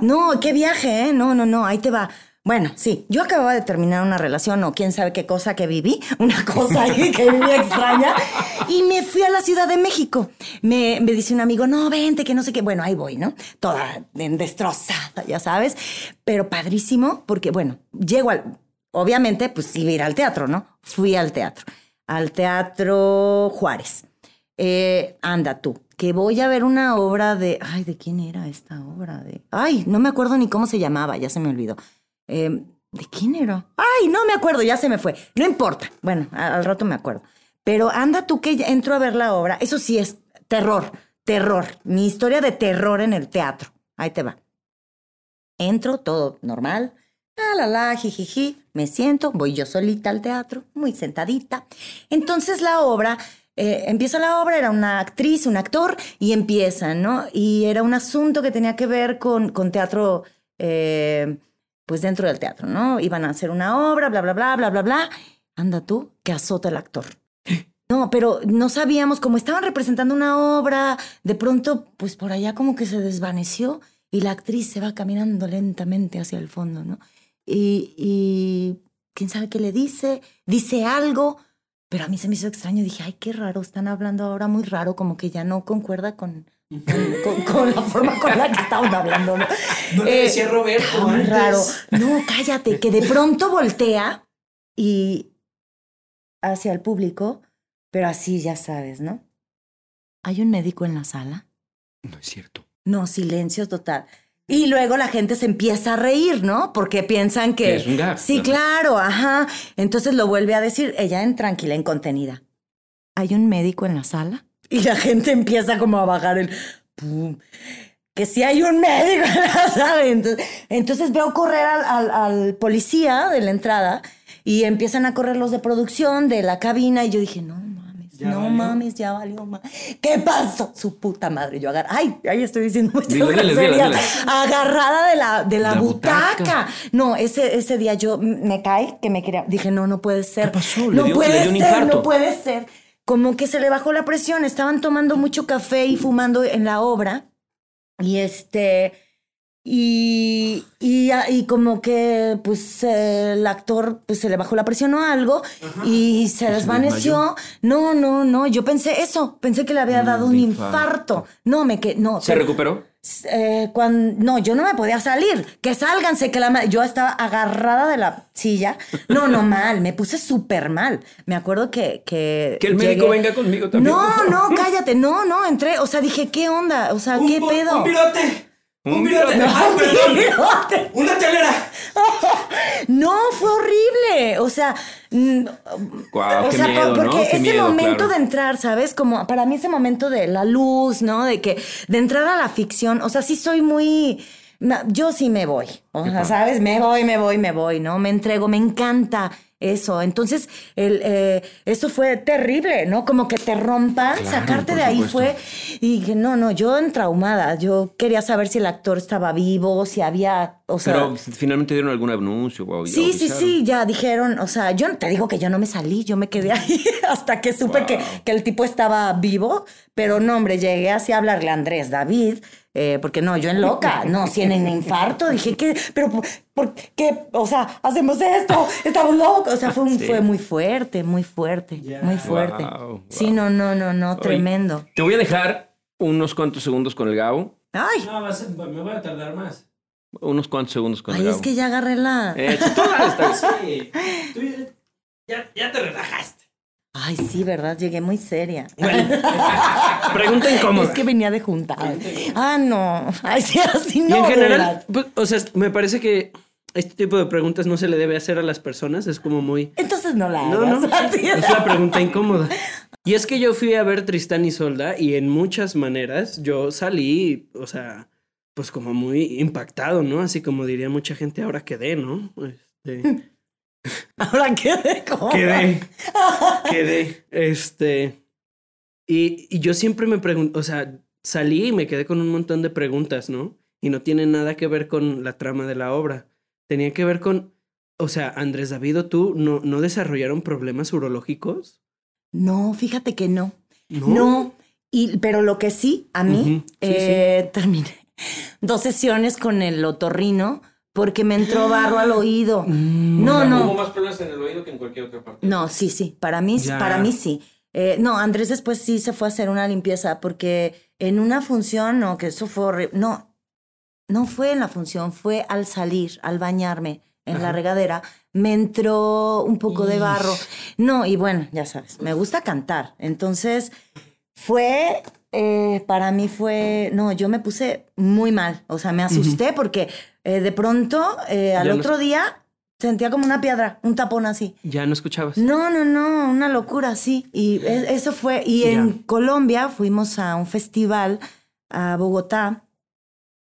No, qué viaje, ¿eh? No, no, no, ahí te va. Bueno, sí, yo acababa de terminar una relación o quién sabe qué cosa que viví, una cosa ahí que viví extraña, y me fui a la Ciudad de México. Me, me dice un amigo, no, vente, que no sé qué. Bueno, ahí voy, ¿no? Toda destrozada, ya sabes, pero padrísimo, porque bueno, llego al... Obviamente, pues iba a ir al teatro, ¿no? Fui al teatro, al Teatro Juárez. Eh, anda tú, que voy a ver una obra de. Ay, ¿de quién era esta obra? De. Ay, no me acuerdo ni cómo se llamaba, ya se me olvidó. Eh, ¿De quién era? Ay, no me acuerdo, ya se me fue. No importa. Bueno, al rato me acuerdo. Pero anda tú que entro a ver la obra. Eso sí es terror, terror. Mi historia de terror en el teatro. Ahí te va. Entro, todo normal. La, la, la, jijiji. Me siento, voy yo solita al teatro, muy sentadita. Entonces la obra, eh, empieza la obra, era una actriz, un actor, y empieza, ¿no? Y era un asunto que tenía que ver con, con teatro, eh, pues dentro del teatro, ¿no? Iban a hacer una obra, bla, bla, bla, bla, bla, bla. Anda tú, que azota el actor. No, pero no sabíamos, como estaban representando una obra, de pronto, pues por allá como que se desvaneció y la actriz se va caminando lentamente hacia el fondo, ¿no? Y, y quién sabe qué le dice, dice algo, pero a mí se me hizo extraño. Dije, ay, qué raro, están hablando ahora muy raro, como que ya no concuerda con, con, la forma con la que estaban hablando, ¿no? No le Eh, decía Roberto antes. raro. No, cállate, que de pronto voltea y hacia el público, pero así ya sabes, ¿no? ¿Hay un médico en la sala? No es cierto. No, silencio total. Y luego la gente se empieza a reír, ¿no? Porque piensan que... Es un Sí, claro, ajá. Entonces lo vuelve a decir, ella en tranquila, en contenida. ¿Hay un médico en la sala? Y la gente empieza como a bajar el... pum. Que si hay un médico sala. Entonces, entonces veo correr al, al- al policía de la entrada y empiezan a correr los de producción de la cabina y yo dije, no mames. ¿Ya no valió? mames, ya valió ma- ¿Qué pasó? Su puta madre. Yo agarré. Ay, ahí estoy diciendo muchas Dilo, dile, dile, groserías. dile. Agarrada de la, de la, butaca. butaca. No, ese, ese día yo me caí, que me quería. Dije, no, no puede ser. ¿Qué pasó? Le No dio- puede le dio un ser, infarto. no puede ser. Como que se le bajó la presión. Estaban tomando mucho café y fumando en la obra. Y este. Y, y, y como que pues el actor pues se le bajó la presión o algo y se desvaneció. No, no, no, yo pensé eso, pensé que le había Mm, dado un infarto. infarto. No, me que no. ¿Se pero- recuperó? Eh, cuando, no, yo no me podía salir. Que sálganse, que la yo estaba agarrada de la silla. No, no, mal, me puse súper mal. Me acuerdo que. Que, Que el médico llegué- venga conmigo también. No, no, cállate, no, no, entré. O sea, dije, ¿qué onda? O sea, ¿qué un, pedo? Un virote. Un, Un virote. virote. Ay, perdón. virote. Una telera. No, fue horrible. O sea, mm, o qué sea, miedo, porque ¿no? Qué ese miedo, momento claro. de entrar, ¿sabes? Como para mí ese momento de la luz, ¿no? De que, de entrar a la ficción, o sea, sí soy muy, yo sí me voy, o sea, ¿sabes? Me voy, me voy, me voy, ¿no? Me entrego, me encanta eso. Entonces, el, eh, eso fue terrible, ¿no? Como que te rompan, Claro, sacarte de ahí supuesto. fue, y que no, no, yo en traumada, yo quería saber si el actor estaba vivo, si había, o sea... Pero finalmente dieron algún anuncio. o Sí, sí, avisaron. sí, ya dijeron, o sea, yo te digo que yo no me salí, yo me quedé ahí hasta que supe que, que el tipo estaba vivo, pero no, hombre, llegué así a hablarle a Andrés David, eh, porque no, yo en loca, no, si en el infarto, dije que, pero ¿por, por qué? O sea, hacemos esto, estamos locos, o sea, fue, un- fue muy fuerte, muy fuerte, muy fuerte. Wow, Sí, no, no, no, no, Oye, tremendo. Te voy a dejar unos cuantos segundos con el Gabo. Ay, No, va a me voy a tardar más. Unos cuantos segundos con el ay, Gabo. es que ya agarré la... Eh. Sí. Tú ya, ya te relajaste. Ay, sí, ¿verdad? Llegué muy seria. Pregunta incómoda. Es que venía de juntar. Ah, no. Ay, sí, así no. y en general, pues, o sea, me parece que este tipo de preguntas no se le debe hacer a las personas. Es como muy. Entonces no la hagas. No, no. Es la pregunta incómoda. Y es que yo fui a ver Tristán y Solda y en muchas maneras yo salí, o sea, pues como muy impactado, ¿no? Así como diría mucha gente, ahora quedé, ¿no? Este, Ahora quedé como. quedé, quedé, este... Y, y yo siempre me pregunto, o sea, salí y me quedé con un montón de preguntas, ¿no? Y no tiene nada que ver con la trama de la obra. Tenía que ver con, o sea, Andrés David o tú, ¿no, no desarrollaron problemas urológicos? No, fíjate que no. No. No. Y, pero lo que sí, a mí, sí, eh, terminé dos sesiones con el otorrino porque me entró barro al oído. No, no. más problemas en el oído que en cualquier otra parte. No, sí, sí, para mí, Ya. para mí sí. Eh, no, Andrés después sí se fue a hacer una limpieza porque en una función, no, que eso fue horrible. No, no fue en la función, fue al salir, al bañarme en la regadera, me entró un poco de barro. No, y bueno, ya sabes, me gusta cantar. Entonces, fue, eh, para mí fue, no, yo me puse muy mal. O sea, me asusté porque eh, de pronto, eh, al Ya no- otro día, sentía como una piedra, un tapón así. Ya no escuchabas. No, no, no, una locura, sí. Y eso fue. Y en. Colombia fuimos a un festival a Bogotá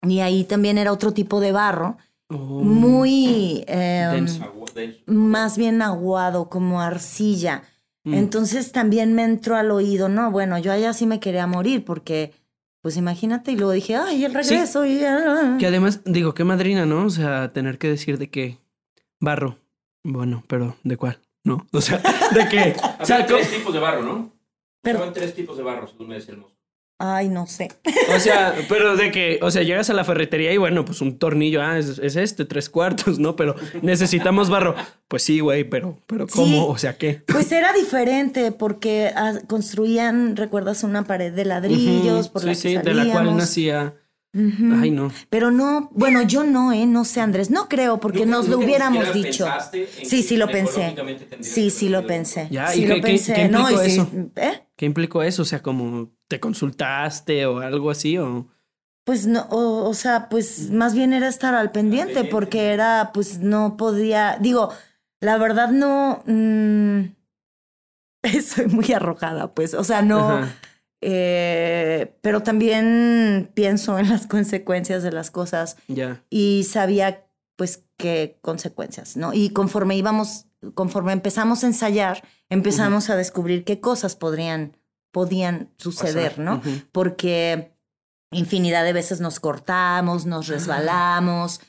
y ahí también era otro tipo de barro, Oh. muy Denso. más bien aguado, como arcilla. Mm. Entonces también me entró al oído, no, bueno, yo allá sí me quería morir porque, pues imagínate, y luego dije, ay, el regreso y... ah". Que además, digo, qué madrina, ¿no? O sea, tener que decir de qué barro. Bueno, pero ¿de cuál? No. O sea, ¿de qué? O sea, co- tipos de barro, ¿no? Pero- Son tres tipos de barro, según me decía el mozo. Ay, no sé. o sea, pero de que, o sea, llegas a la ferretería y bueno, pues un tornillo, ah, es, es este, tres cuartos, ¿no? Pero necesitamos barro. Pues sí, güey, pero, pero ¿cómo? Sí. O sea, ¿qué? Pues era diferente porque ah, construían, recuerdas, una pared de ladrillos por sí, la sí, de la cual nacía. Ay, no. Pero no, bueno, yo no, ¿eh? No sé, Andrés, no creo porque nos lo hubiéramos dicho. Sí, sí lo pensé. Sí, sí lo pensé. Ya, sí ¿y lo qué- qué- pensé. qué no, y implicó sí, eso? ¿eh? ¿Qué implicó eso? O sea, como te consultaste o algo así, o. Pues no, o, o sea, pues más bien era estar al pendiente porque era, pues no podía, digo, la verdad no, mm, soy muy arrojada, pues, o sea, no, eh, pero también pienso en las consecuencias de las cosas y sabía, pues, qué consecuencias, ¿no? Y conforme íbamos conforme empezamos a ensayar, empezamos a descubrir qué cosas podrían, podían suceder, ¿no? Porque infinidad de veces nos cortamos, nos resbalamos,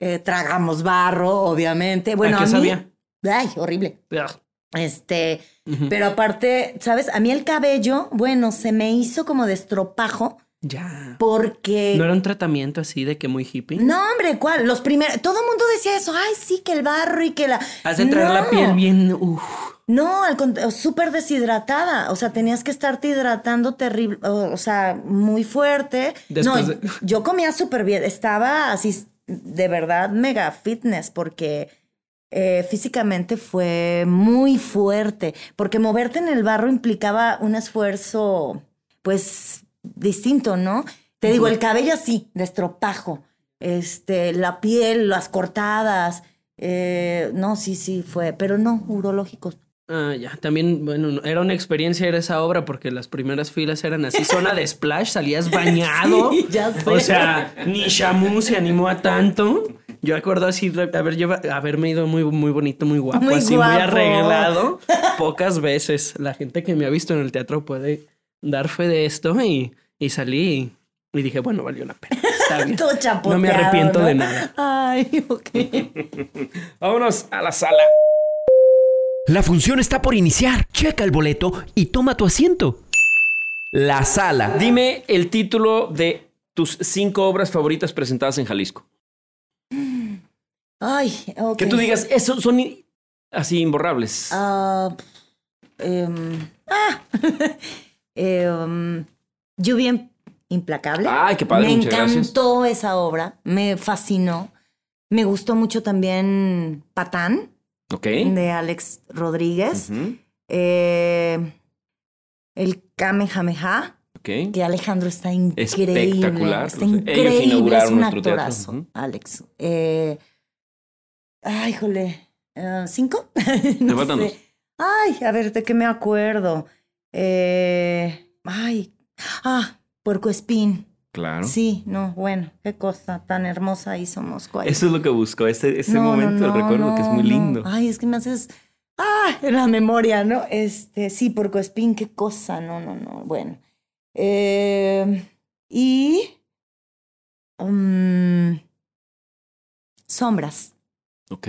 eh, tragamos barro, obviamente. Bueno, ¿A qué mí- sabía? Ay, horrible. Ugh. Este, pero aparte, ¿sabes? A mí el cabello, bueno, se me hizo como de estropajo Ya. porque... ¿No era un tratamiento así de que muy hippie? No, hombre, ¿cuál? Los primeros, todo el mundo decía eso, ay, sí, que el barro y que la... Has de traer la No. piel bien. Uf. No, al contrario, súper deshidratada. O sea, tenías que estarte hidratando terrible, o, o sea, muy fuerte. Después no, de- yo comía súper bien. Estaba así, de verdad, mega fitness, porque eh, físicamente fue muy fuerte. Porque moverte en el barro implicaba un esfuerzo, pues, distinto, ¿no? Te digo, el cabello así, de estropajo. Este, la piel, las cortadas. eh, no, sí, sí, fue. Pero no, urológicos. Ah, ya. También, bueno, no- era una experiencia ir a esa obra porque las primeras filas eran así, zona de splash, salías bañado. Sí, ya sé. O sea, ni Shamu se animó a tanto. Yo acuerdo así haber haberme ido muy, muy bonito, muy guapo, Muy así muy guapo. arreglado. Pocas veces. La gente que me ha visto en el teatro puede dar fe de esto y, y salí y, y dije, bueno, valió la pena. Está bien. Todo chapoteado, No me arrepiento ¿no? de nada. Ay, ok. Vámonos a la sala. La función está por iniciar. Checa el boleto y toma tu asiento. La sala. Dime el título de tus cinco obras favoritas presentadas en Jalisco. Ay, ok. Que tú digas, eso son así imborrables. Ah, em, ah. Em, lluvia implacable. Ay, qué padre, Me gracias. encantó esa obra, me fascinó. Me gustó mucho también Patán, de Alex Rodríguez. Eh, el Kamehameha, ok. que Alejandro está increíble. Espectacular. Está increíble, es un actorazo. Alex. Eh, ay, jole. eh, ¿Cinco? Ay, a ver, ¿de qué me acuerdo? Eh, ay, ah, Puerco Espín. Claro. Sí, no, bueno, qué cosa tan hermosa hizo Moscú. ahí. Eso es lo que busco, ese, ese No, no, momento, el no, recuerdo que es no, muy no. lindo. Ay, es que me haces. Ah, en la memoria, ¿no? Este, sí, Puerco Espín, qué cosa, no, no, no. Bueno. Eh, y. mm, Sombras, Ok.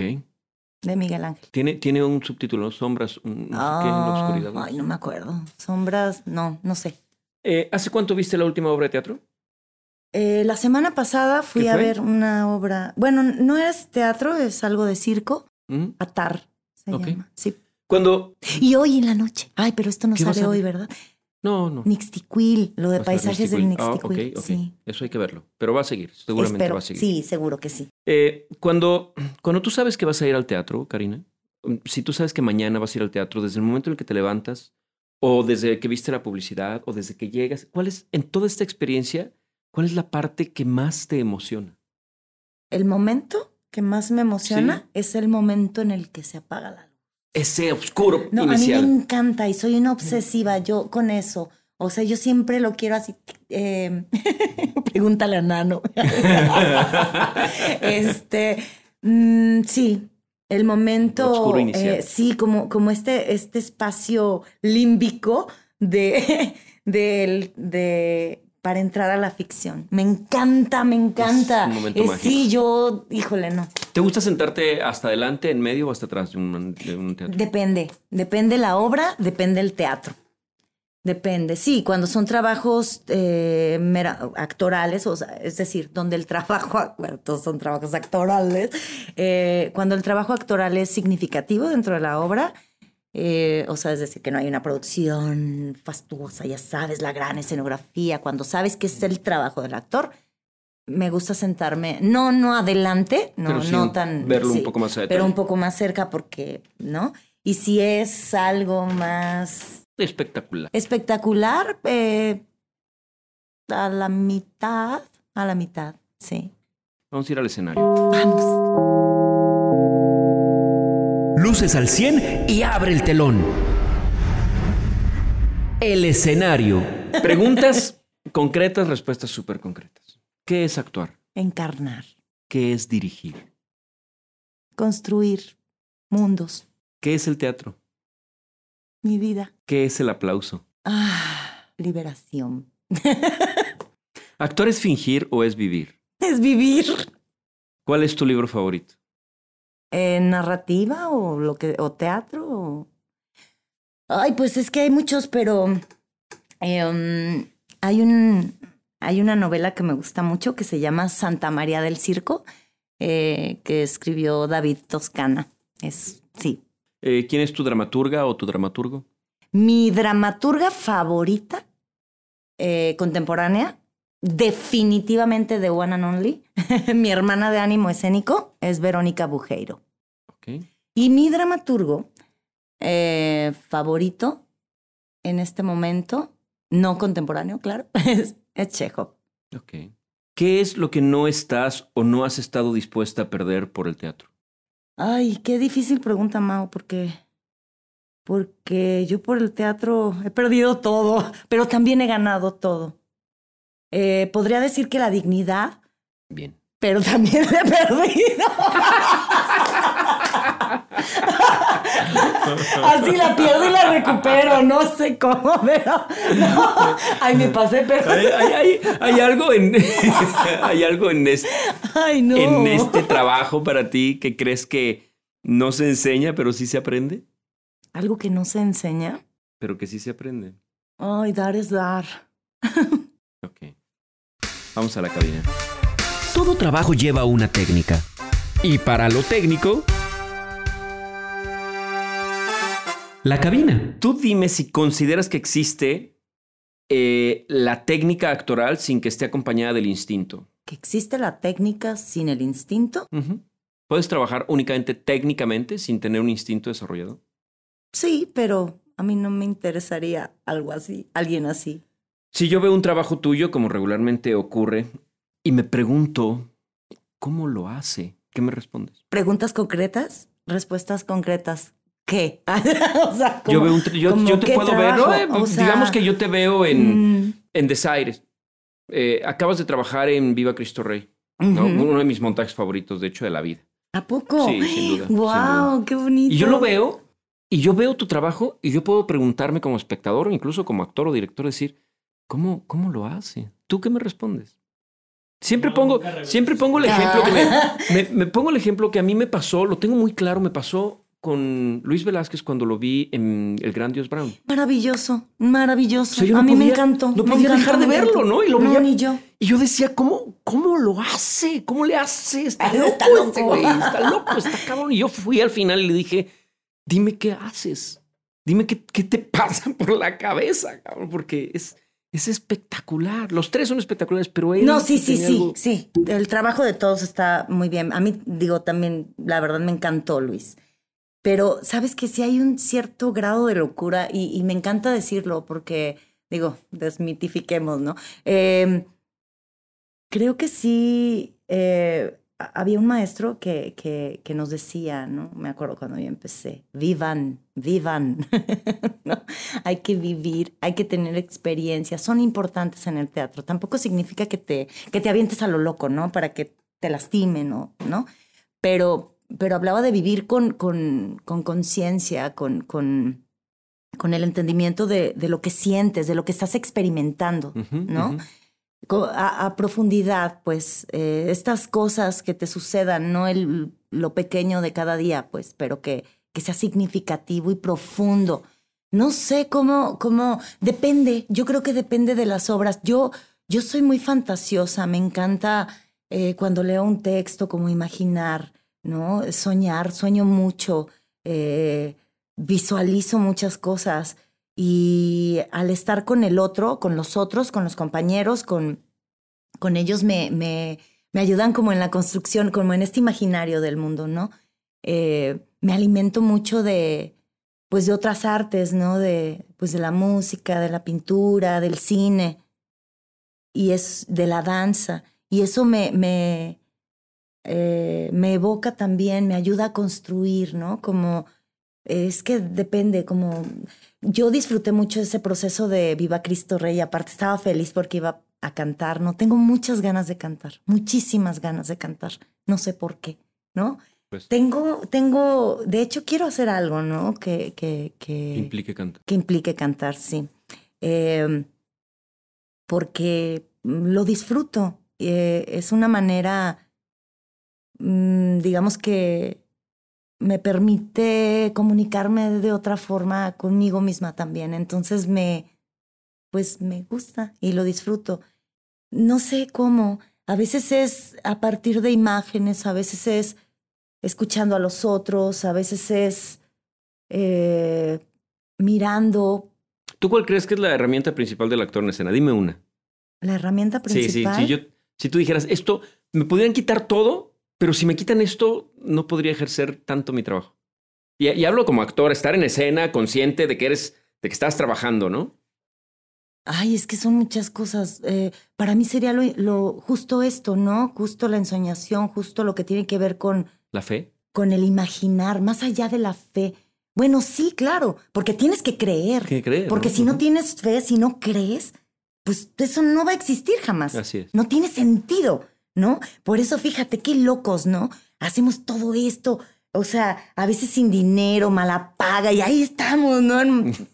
De Miguel Ángel. Tiene, tiene un subtítulo, Sombras, un- no sé qué en la oscuridad. ay, no me acuerdo. Sombras, no, no sé. Eh, ¿Hace cuánto viste la última obra de teatro? Eh, la semana pasada fui ¿Qué a ver una obra. Bueno, no es teatro, es algo de circo. Ujú. Atar se Ok. llama. Sí. Cuando... Y hoy en la noche. Ay, pero esto no ¿Qué vas sale hoy, ver? ¿verdad? No, no. Nixtiquil, lo de paisajes del Nixtiquil. Ah, ok, ok. Sí. Eso hay que verlo. Pero va a seguir, seguramente Espero. va a seguir. Sí, seguro que sí. Eh, cuando, cuando tú sabes que vas a ir al teatro, Karina, si tú sabes que mañana vas a ir al teatro, desde el momento en el que te levantas, o desde que viste la publicidad, o desde que llegas, ¿cuál es, en toda esta experiencia, cuál es la parte que más te emociona? El momento que más me emociona Sí. es el momento en el que se apaga la luz. Ese oscuro No, inicial. a mí me encanta y soy una obsesiva yo con eso. O sea, yo siempre lo quiero así. eh, pregúntale a Nano. este, mm, sí, el momento. Oscuro inicial. eh, sí, como, como este, este espacio límbico de, del- de, para entrar a la ficción. Me encanta, me encanta. un momento Eh, sí, yo, híjole, no. ¿Te gusta sentarte hasta adelante, en medio o hasta atrás de un, de un teatro? Depende, depende la obra, depende el teatro. Depende, sí, cuando son trabajos eh, mera- actorales, o sea, es decir, donde el trabajo, bueno, todos son trabajos actorales, eh, cuando el trabajo actoral es significativo dentro de la obra, eh, o sea, es decir, que no hay una producción fastuosa, ya sabes, la gran escenografía, cuando sabes que es el trabajo del actor, me gusta sentarme, no, no adelante, no, sí no tan... verlo un sí, poco más a pero un poco más cerca porque, ¿no? Y si es algo más Espectacular. espectacular, eh, a la mitad, a la mitad, sí. Vamos a ir al escenario. Vamos. Luces al 100 y abre el telón. El escenario. Preguntas concretas, respuestas súper concretas. ¿Qué es actuar? Encarnar, ¿Qué es dirigir? construir mundos. ¿Qué es el teatro? Mi vida. ¿Qué es el aplauso? Ah, liberación. ¿Actuar es fingir o es vivir? Es vivir. ¿Cuál es tu libro favorito? Eh, narrativa o lo que o teatro o... ay pues es que hay muchos pero eh, um, hay un hay una novela que me gusta mucho que se llama Santa María del Circo eh, que escribió David Toscana es sí Eh, ¿Quién es tu dramaturga o tu dramaturgo? mi dramaturga favorita eh, contemporánea definitivamente de One and Only mi hermana de ánimo escénico es Verónica Bujeiro. Y mi dramaturgo eh, favorito en este momento, no contemporáneo, claro, es, es Chekhov. ¿Qué es lo que no estás o no has estado dispuesta a perder por el teatro? Ay, qué difícil pregunta, Mao, porque, porque yo por el teatro he perdido todo, pero también he ganado todo. Eh, podría decir que la dignidad, Bien. pero también la he perdido. Así la pierdo y la recupero, no sé cómo, pero no. Ay, me pasé, pero Hay, hay- hay- algo en hay algo en, es- ay, no. en este trabajo para ti que crees que no se enseña, pero sí se aprende, Algo que no se enseña. pero que sí se aprende. Ay, dar es dar. Vamos a la cabina. Todo trabajo lleva una técnica. Y para lo técnico... La cabina. Tú dime si consideras que existe eh, la técnica actoral sin que esté acompañada del instinto. Que existe la técnica sin el instinto. ¿Puedes trabajar únicamente técnicamente sin tener un instinto desarrollado? Sí, pero a mí no me interesaría algo así, alguien así. Si yo veo un trabajo tuyo, como regularmente ocurre, y me pregunto, ¿cómo lo hace? ¿Qué me respondes? Preguntas concretas, respuestas concretas. ¿Qué? o sea, yo como- veo un yo, yo te puedo ver, trabajo, ¿no? Eh, o sea, digamos que yo te veo en, mm, en Desaires. Eh, acabas de trabajar en Viva Cristo Rey, ¿no? uno de mis montajes favoritos, de hecho, de la vida. ¿A poco? Sí, sin duda, sin ¡Wow! ¡Qué bonito! Y yo lo veo, y yo veo tu trabajo, y yo puedo preguntarme como espectador, o incluso como actor o director, decir, ¿cómo, cómo lo hace? ¿Tú qué me respondes? Siempre No, pongo, siempre pongo el ejemplo que me, me, me pongo el ejemplo que a mí me pasó, lo tengo muy claro, me pasó con Luis Velázquez cuando lo vi en El Gran Dios Brown. Maravilloso, maravilloso. O sea, no a mí me podía- encantó. no me podía encantó, dejar de me verlo. ¿no? Y lo no, veía- ni yo. Y yo decía, ¿cómo, cómo lo hace? ¿Cómo le hace? Está loco, está este loco. güey, está loco, está cabrón. Y yo fui al final y le dije, dime qué haces. Dime qué, qué te pasa por la cabeza, cabrón, porque es, es espectacular. Los tres son espectaculares, pero él No, sí, sí, sí, algo- sí. El trabajo de todos está muy bien. A mí, digo, también, la verdad me encantó, Luis. Pero, ¿sabes que Sí hay un cierto grado de locura y, y me encanta decirlo porque, digo, desmitifiquemos, ¿no? Eh, creo que sí, eh, había un maestro que, que, que nos decía, ¿no? Me acuerdo cuando yo empecé, vivan, vivan, ¿no? Hay que vivir, hay que tener experiencias, son importantes en el teatro. Tampoco significa que te, que te avientes a lo loco, ¿no? Para que te lastimen, ¿no? ¿no? Pero, pero hablaba de vivir con con con conciencia, con, con, con el entendimiento de, de lo que sientes, de lo que estás experimentando, ¿no? A, profundidad, pues, eh, estas cosas que te sucedan, no el, lo pequeño de cada día, pues, pero que, que sea significativo y profundo. No sé cómo, cómo, depende, yo creo que depende de las obras. Yo, yo soy muy fantasiosa, me encanta eh, cuando leo un texto, como imaginar, ¿no? Soñar, sueño mucho, eh, visualizo muchas cosas. Y al estar con el otro, con los otros, con los compañeros, con, con ellos me, me, me ayudan como en la construcción, como en este imaginario del mundo, ¿no? Eh, me alimento mucho de, pues de otras artes, ¿no? De, pues de la música, de la pintura, del cine, y es de la danza. Y eso me, me, eh, me evoca también, me ayuda a construir, ¿no? Como, es que depende, como yo disfruté mucho ese proceso de Viva Cristo Rey, aparte estaba feliz porque iba a cantar, ¿no? Tengo muchas ganas de cantar, muchísimas ganas de cantar, no sé por qué, ¿no? Pues Tengo, tengo, de hecho quiero hacer algo, ¿no? Que, que, que, implique cantar. que implique cantar, sí. Eh, porque lo disfruto. Eh, es una manera, mm, digamos que me permite comunicarme de otra forma conmigo misma también. Entonces me, pues me gusta y lo disfruto. No sé cómo. A veces es a partir de imágenes, a veces es escuchando a los otros, a veces es eh, mirando ¿Tú cuál crees que es la herramienta principal del actor en escena? Dime una. la herramienta Sí, sí. principal. Si, yo, si tú dijeras, esto, me podrían quitar todo, pero si me quitan esto, no podría ejercer tanto mi trabajo. Y, y hablo como actor, estar en escena, consciente de que eres, de que estás trabajando, ¿no? Ay, es que son muchas cosas. Eh, para mí sería lo, lo- justo esto, ¿no? Justo la ensoñación, justo lo que tiene que ver con, La fe. con el imaginar, más allá de la fe. Bueno, sí, claro, porque tienes que creer. ¿Qué crees? Porque si no tienes fe, si no crees, pues eso no va a existir jamás. Así es. No tiene sentido, ¿no? Por eso fíjate qué locos, ¿no? Hacemos todo esto, o sea, a veces sin dinero, mala paga, y ahí estamos, ¿no?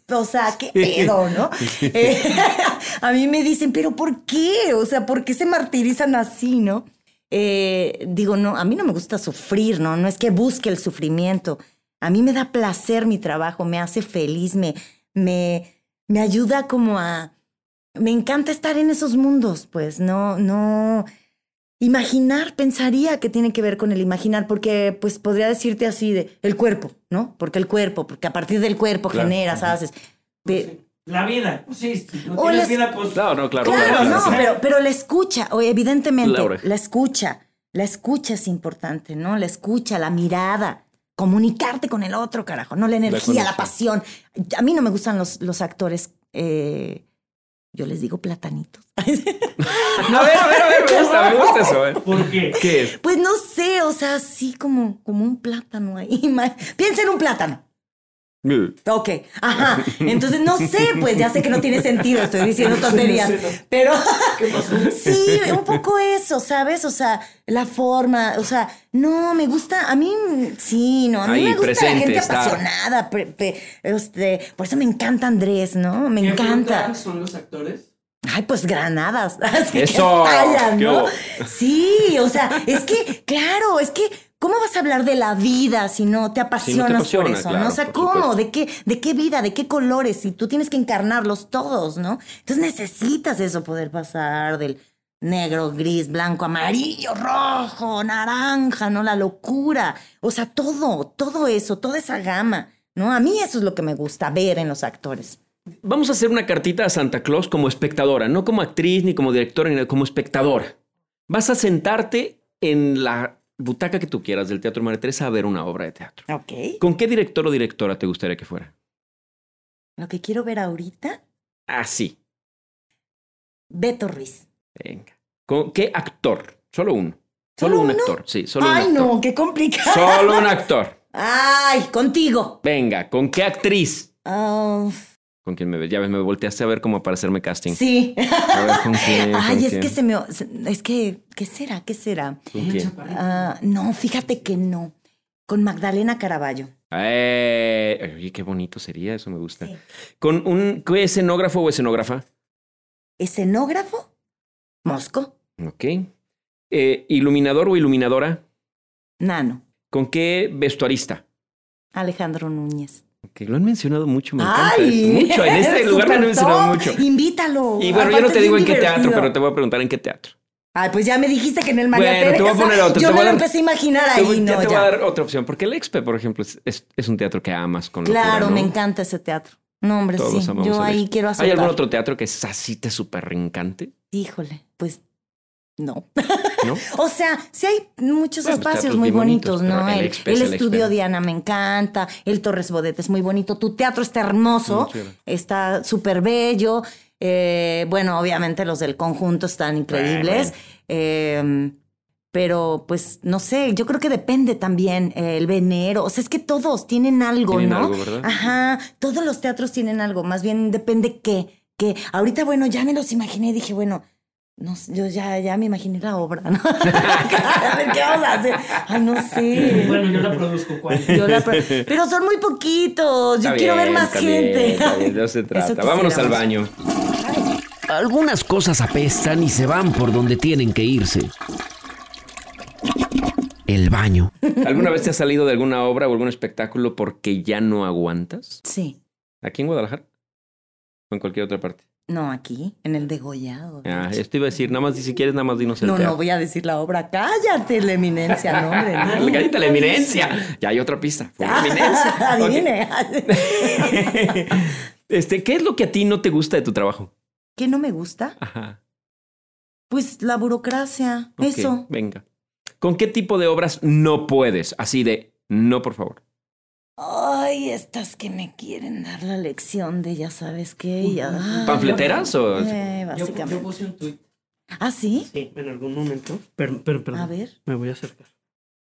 O sea, qué pedo, ¿no? Eh, a mí me dicen, pero ¿por qué? O sea, ¿por qué se martirizan así, no? Eh, digo, no, a mí no me gusta sufrir, ¿no? No es que busque el sufrimiento. A mí me da placer mi trabajo, me hace feliz, me, me, me ayuda como a... Me encanta estar en esos mundos, pues, no, no... Imaginar, pensaría que tiene que ver con el imaginar, porque pues podría decirte así de el cuerpo, ¿no? Porque el cuerpo, porque a partir del cuerpo Claro. generas, haces. Pe- La vida. Pues sí, si no O tienes vida, pues. Claro, no, claro. Claro, claro, no, pero, pero la escucha, o evidentemente, La escucha, la escucha es importante, ¿no? La escucha, la mirada, comunicarte con el otro, carajo, no la energía, la pasión. A mí no me gustan los, los actores, eh, yo les digo platanitos. A ver, a ver, a ver, me gusta, me gusta eso. ¿eh? ¿Por qué? ¿Qué es? Pues no sé, o sea, así como, como un plátano ahí. Piensa en un plátano. Ok, ajá. Entonces no sé, pues ya sé que no tiene sentido, estoy diciendo tonterías, pero sí, un poco eso, ¿sabes? O sea, la forma, o sea, no, me gusta, a mí sí, no, a mí Ahí, me gusta presente, la gente apasionada, pre- pre- este, por eso me encanta Andrés, ¿no? Me ¿Qué encanta. son los actores? Ay, pues granadas. Así que Eso, estallan, qué ¿no? hubo. Sí, o sea, es que, claro, es que, ¿cómo vas a hablar de la vida si no te apasionas apasiona, por eso? claro, ¿no? O sea, ¿cómo? ¿De qué, ¿De qué vida? ¿De qué colores? Si tú tienes que encarnarlos todos, ¿no? Entonces necesitas eso, poder pasar del negro, gris, blanco, amarillo, rojo, naranja, ¿no? La locura. O sea, todo, todo eso, toda esa gama, ¿no? A mí eso es lo que me gusta ver en los actores. Vamos a hacer una cartita a Santa Claus como espectadora, no como actriz ni como directora, como espectadora. Vas a sentarte en la butaca que tú quieras del Teatro María Teresa a ver una obra de teatro. Ok. ¿Con qué director o directora te gustaría que fuera? Lo que quiero ver ahorita, Así. Beto Ruiz. Venga. ¿Con qué actor? Solo uno. ¿Solo Solo un uno? actor, sí, solo Ay, un actor. no, qué complicado. Solo un actor. Ay, contigo. Venga, ¿con qué actriz? Ah, ¿Con quién me ves? Ya ves, me volteaste a ver cómo para hacerme casting. sí. A ver, ¿con quién? Ay, ¿Con es quién? que se me. Es que, ¿qué será? ¿Qué será? Ah, no, fíjate que no. Con Magdalena Caraballo. Eh, oye, qué bonito sería, eso me gusta. Sí. ¿Con un ¿qué escenógrafo o escenógrafa? ¿Escenógrafo? Mosco. Ok. Eh, ¿Iluminador o iluminadora? Nano. ¿Con qué vestuarista? Alejandro Núñez. Ok, lo han mencionado mucho, me encanta Ay. Mucho, en este lugar lo han mencionado top. mucho. Invítalo. Y bueno, yo no te digo en qué teatro, pero te voy a preguntar en qué teatro. Ay, pues ya me dijiste que en el María Bueno, te voy a poner otro, Yo me lo empecé a imaginar ahí, no, te voy a dar otra opción, porque el Expe, por ejemplo, es, es- es un teatro que amas con locura, Claro, ¿no? me encanta ese teatro. No, hombre, Todos sí. Yo ahí quiero ¿Hay azotar. algún otro teatro que es así te súper reencante? Híjole, pues no. ¿No? O sea, sí hay muchos Bueno, pues, espacios muy bonitos, bonitos, ¿no? el estudio. Diana me encanta, el Torres Bodet es muy bonito, tu teatro está hermoso, está súper bello. eh, bueno, obviamente los del conjunto están increíbles. eh, pero pues no sé, yo creo que depende también eh, el venero. O sea, es que todos tienen algo, Tienen ¿no? algo, ¿verdad? Ajá, todos los teatros tienen algo, más bien depende qué. Que ahorita, bueno, ya me los imaginé dije, bueno, No sé, yo ya, ya me imaginé la obra, ¿no? a ver, ¿qué vamos a hacer? Ay, no sé. Bueno, yo la produzco, ¿cuál? Yo la pro- Pero son muy poquitos. Yo Está quiero ver más está bien, gente. está bien, se trata. Vámonos al baño. Algunas cosas apestan y se van por donde tienen que irse. El baño. ¿Alguna vez te has salido de alguna obra o algún espectáculo porque ya no aguantas? Sí. ¿Aquí en Guadalajara? ¿O en cualquier otra parte? No, aquí, en el degollado. de Ah, esto iba a decir, nada más, si quieres, nada más dinos el No, no voy a decir la obra. Cállate, la eminencia, no, hombre. no. Cállate la eminencia. Ya hay otra pista. Fue la eminencia. Adivine. Este, ¿qué es lo que a ti no te gusta de tu trabajo? ¿Qué no me gusta? Ajá. Pues la burocracia. Eso. Venga. ¿Con qué tipo de obras no puedes? Así de, no, por favor. Ay, estas que me quieren dar la lección de ya sabes qué. y ya- ¿Panfleteras o...? Eh, básicamente. yo puse un tweet. ¿Ah, sí? Sí, en algún momento. Pero, pero, perdón. A ver. Me voy a acercar.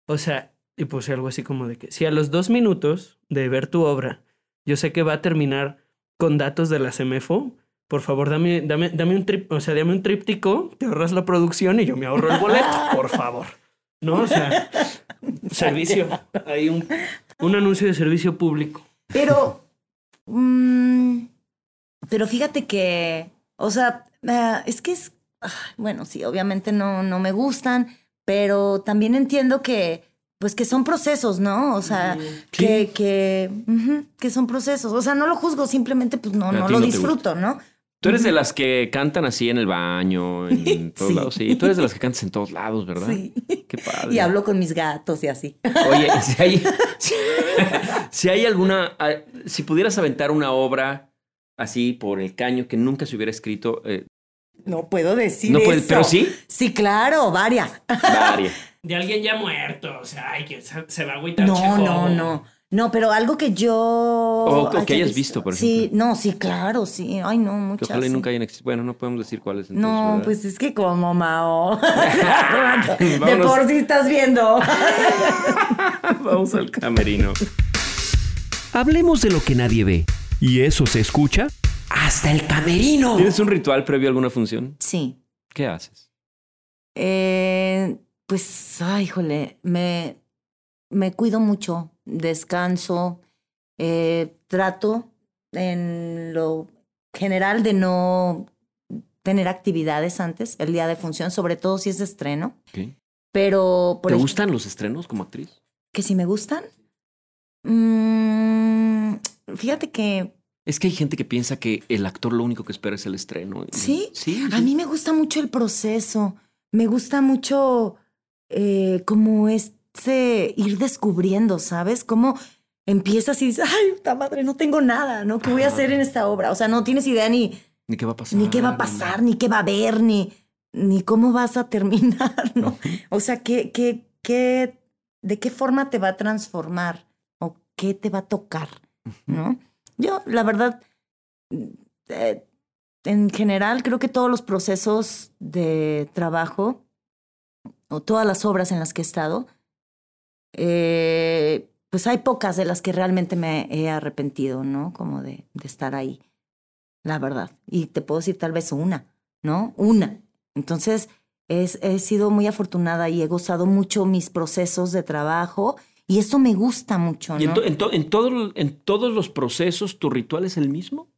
O sea, y puse algo así como de que si a los dos minutos de ver tu obra, yo sé que va a terminar con datos de la CEMEFO, por favor, dame, dame, dame un trip, o sea, dame un tríptico, te ahorras la producción y yo me ahorro el boleto, por favor. ¿No? O sea, servicio. Hay un, un anuncio de servicio público. Pero. mm, pero fíjate que. O sea, ah, es que es. ah, bueno, sí, obviamente no, no me gustan, pero también entiendo que. Pues que son procesos, ¿no? O sea, que, que, que son procesos. O sea, no lo juzgo, simplemente pues no, no lo disfruto, ¿no? Tú eres de las que cantan así en el baño, en todos Sí. lados. Sí, tú eres de las que cantas en todos lados, ¿verdad? Sí. Qué padre. Y hablo con mis gatos y así. Oye, si hay, si, si hay alguna, ah, si pudieras aventar una obra así por el caño que nunca se hubiera escrito, eh, No puedo decir no puede, eso. pero sí, Sí, claro, varias. varias. De alguien ya muerto. O sea, ay, que se, se va a agüitar No, no, no. No, pero algo que yo. O- o que haya hayas visto, por Sí, ejemplo. no, sí, claro, sí. Ay, no, Que muchas. ojalá y sí. nunca hayan existido. Bueno, no podemos decir cuáles entonces, No, ¿verdad? pues es que como Mao. de por sí estás viendo. Vamos al camerino. Hablemos de lo que nadie ve. ¿Y eso se escucha? ¡Hasta el camerino! ¿Tienes un ritual previo a alguna función? Sí. ¿Qué haces? Eh, pues, ay, híjole, me, me cuido mucho, descanso, eh, trato en lo general de no tener actividades antes, el día de función, sobre todo si es de estreno. Pero, por ¿Te gustan los estrenos como actriz? que si me gustan. Mm, fíjate que Es que hay gente que piensa que el actor lo único que espera es el estreno. ¿Sí? Sí. a mí me gusta mucho el proceso. Me gusta mucho eh, como este ir descubriendo, ¿sabes? Cómo empiezas y dices, ay, puta madre, no tengo nada, ¿no? ¿Qué voy a hacer en esta obra? O sea, no tienes idea ni, Ni qué va a pasar. ni qué va a pasar, ni qué va a haber, ni, ni cómo vas a terminar, ¿no? O sea, ¿qué, qué, qué, ¿de qué forma te va a transformar? ¿O qué te va a tocar? ¿No? Yo, la verdad, eh, en general, creo que todos los procesos de trabajo o todas las obras en las que he estado, eh, pues hay pocas de las que realmente me he arrepentido, ¿no? Como de, de estar ahí, la verdad. Y te puedo decir tal vez una, ¿no? Una. Entonces, es, he sido muy afortunada y he gozado mucho mis procesos de trabajo y eso me gusta mucho, ¿Y en, ¿no? to- en to- en todo- en todos los procesos tu ritual es el mismo?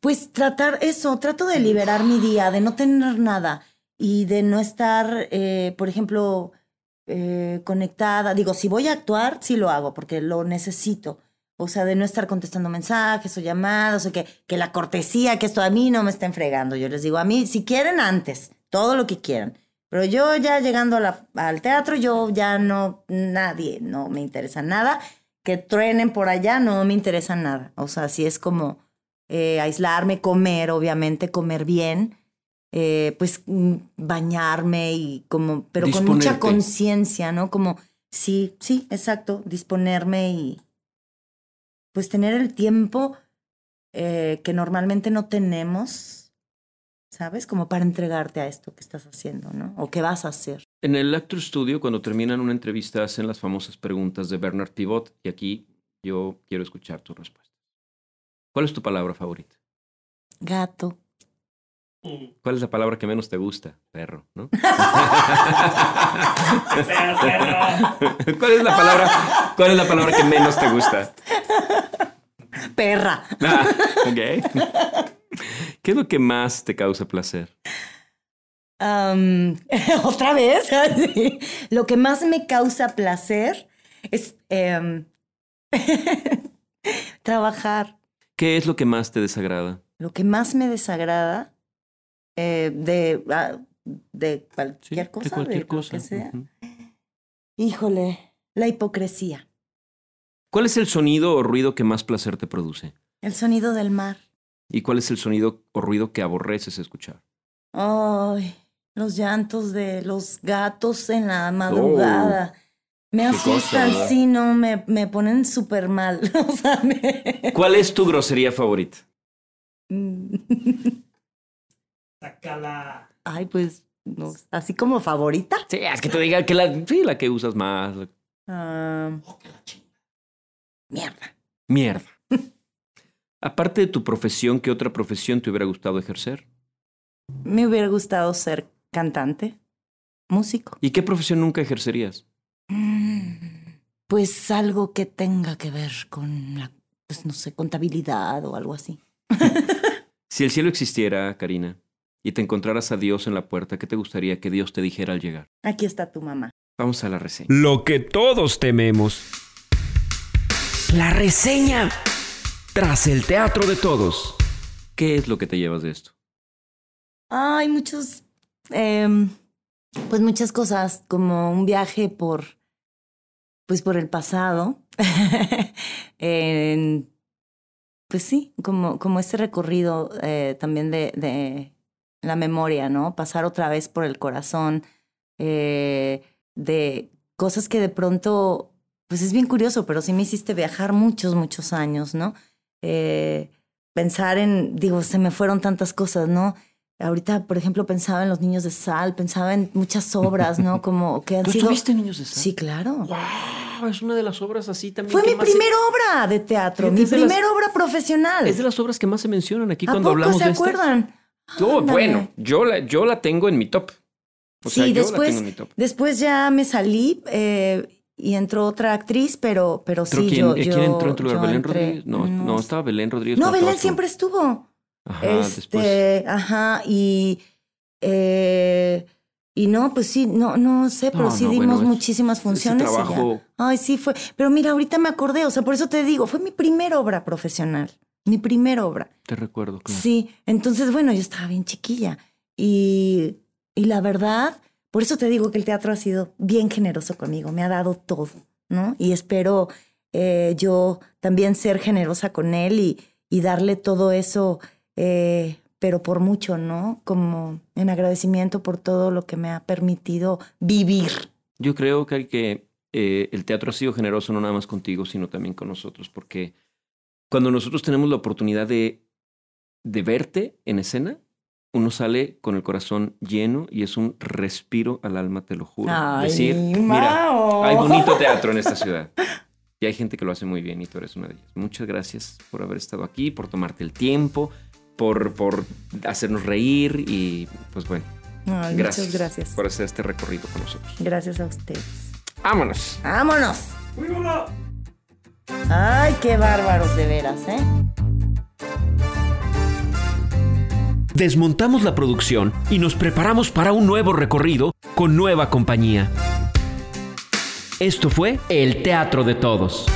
Pues tratar eso, trato de liberar mi día, de no tener nada y de no estar, eh, por ejemplo, eh, conectada. Digo, si voy a actuar, sí lo hago porque lo necesito. O sea, de no estar contestando mensajes o llamadas, o que, que la cortesía, que esto a mí no me estén fregando. Yo les digo, a mí, si quieren antes, todo lo que quieran. Pero yo ya llegando a la- al teatro, yo ya no, nadie, no me interesa nada. Que truenen por allá, no me interesa nada. O sea, si es como eh, aislarme, comer, obviamente, comer bien, eh, pues mm, bañarme y como, pero con mucha conciencia, ¿no? Como, sí, sí, exacto, disponerme y pues tener el tiempo eh, que normalmente no tenemos, ¿sabes? Como para entregarte a esto que estás haciendo, ¿no? O que vas a hacer. En el Actor Studio, cuando terminan una entrevista, hacen las famosas preguntas de Bernard Pivot y aquí yo quiero escuchar tu respuesta. ¿Cuál es tu palabra favorita? Gato. ¿Cuál es la palabra que menos te gusta? Perro, ¿no? ¿Cuál es la palabra? ¿Cuál es la palabra que menos te gusta? Perra. Ah, ok. ¿Qué es lo que más te causa placer? Otra vez. Lo que más me causa placer es em, trabajar. ¿Qué es lo que más te desagrada? Lo que más me desagrada eh, de, ah, de Sí, cualquier cosa, de cualquier cosa. Híjole, la hipocresía, ¿Cuál es el sonido o ruido que más placer te produce? el sonido del mar. ¿Y cuál es el sonido o ruido que aborreces escuchar? Ay, los llantos de los gatos en la madrugada. me Oh, qué cosa, asustan, ¿verdad? sí, no, me, me ponen súper mal. O sea, me... ¿Cuál es tu grosería favorita? Sácala. Ay, pues, no, así como favorita. Sí, es que te diga que la, sí, la que usas más. Ah, Oh, que la mierda. Mierda. Aparte de tu profesión, ¿qué otra profesión te hubiera gustado ejercer? Me hubiera gustado ser cantante, músico. ¿Y qué profesión nunca ejercerías? Mm, Pues algo que tenga que ver con la, pues no sé, contabilidad o algo así. Si el cielo existiera, Karina, y te encontraras a Dios en la puerta, ¿qué te gustaría que Dios te dijera al llegar? Aquí está tu mamá. Vamos a la reseña. Lo que todos tememos. La reseña. Tras el teatro de todos. ¿Qué es lo que te llevas de esto? Hay muchos, em, pues muchas cosas, como un viaje por, pues por el pasado. En- pues sí, como, como este recorrido eh, también de, de la memoria, ¿no? Pasar otra vez por el corazón eh, de cosas que de pronto, pues es bien curioso, pero sí me hiciste viajar muchos, muchos años, ¿no? Eh, pensar en, digo, se me fueron tantas cosas, ¿no? Ahorita, por ejemplo, pensaba en los niños de sal, pensaba en muchas obras, ¿no? Como que han ¿Tú sido... estuviste Niños de Sal? Sí, claro. ¡Wow! Es una de las obras así también. Fue mi se- primera obra de teatro, Fíjate, mi las- primera obra profesional. Es de las obras que más se mencionan aquí ¿A cuando poco hablamos se de estas. Oh, Ándale. bueno, yo la, yo la tengo en mi top. O sea, sí, yo la después, tengo en mi top. después ya me salí eh, y entró otra actriz, pero, pero ¿Pero sí, quién, yo, eh, quién entró en tu lugar? ¿Belén entré- Rodríguez? No, no, estaba Belén Rodríguez. No, Belén siempre estuvo. Ajá, este, después. ajá, y eh, y no, pues sí, no, no sé, pero No, sí no, dimos bueno, muchísimas funciones. Ese y ya. trabajo, Ay, sí fue. Pero mira, ahorita me acordé, o sea, por eso te digo, fue mi primera obra profesional. Mi primera obra. te recuerdo, claro. Sí, entonces, bueno, yo estaba bien chiquilla. Y, y la verdad, por eso te digo que el teatro ha sido bien generoso conmigo, me ha dado todo, ¿no? Y espero eh, yo también ser generosa con él y, y darle todo eso, eh, pero por mucho, ¿no? Como en agradecimiento por todo lo que me ha permitido vivir. Yo creo que, que eh, el teatro ha sido generoso no nada más contigo, sino también con nosotros, porque cuando nosotros tenemos la oportunidad de, de verte en escena, uno sale con el corazón lleno y es un respiro al alma, te lo juro. Ay, Decir, mira, hay bonito teatro en esta ciudad. Y hay gente que lo hace muy bien y tú eres una de ellas. Muchas gracias por haber estado aquí, por tomarte el tiempo, por, por hacernos reír y pues bueno, Ay, gracias, Muchas gracias. por hacer este recorrido con nosotros. Gracias a ustedes. ¡Vámonos! ¡Vámonos! ¡Muy bueno! Ay, qué bárbaros de veras, ¿eh? Desmontamos la producción y nos preparamos para un nuevo recorrido con nueva compañía. Esto fue El Teatro de Todos.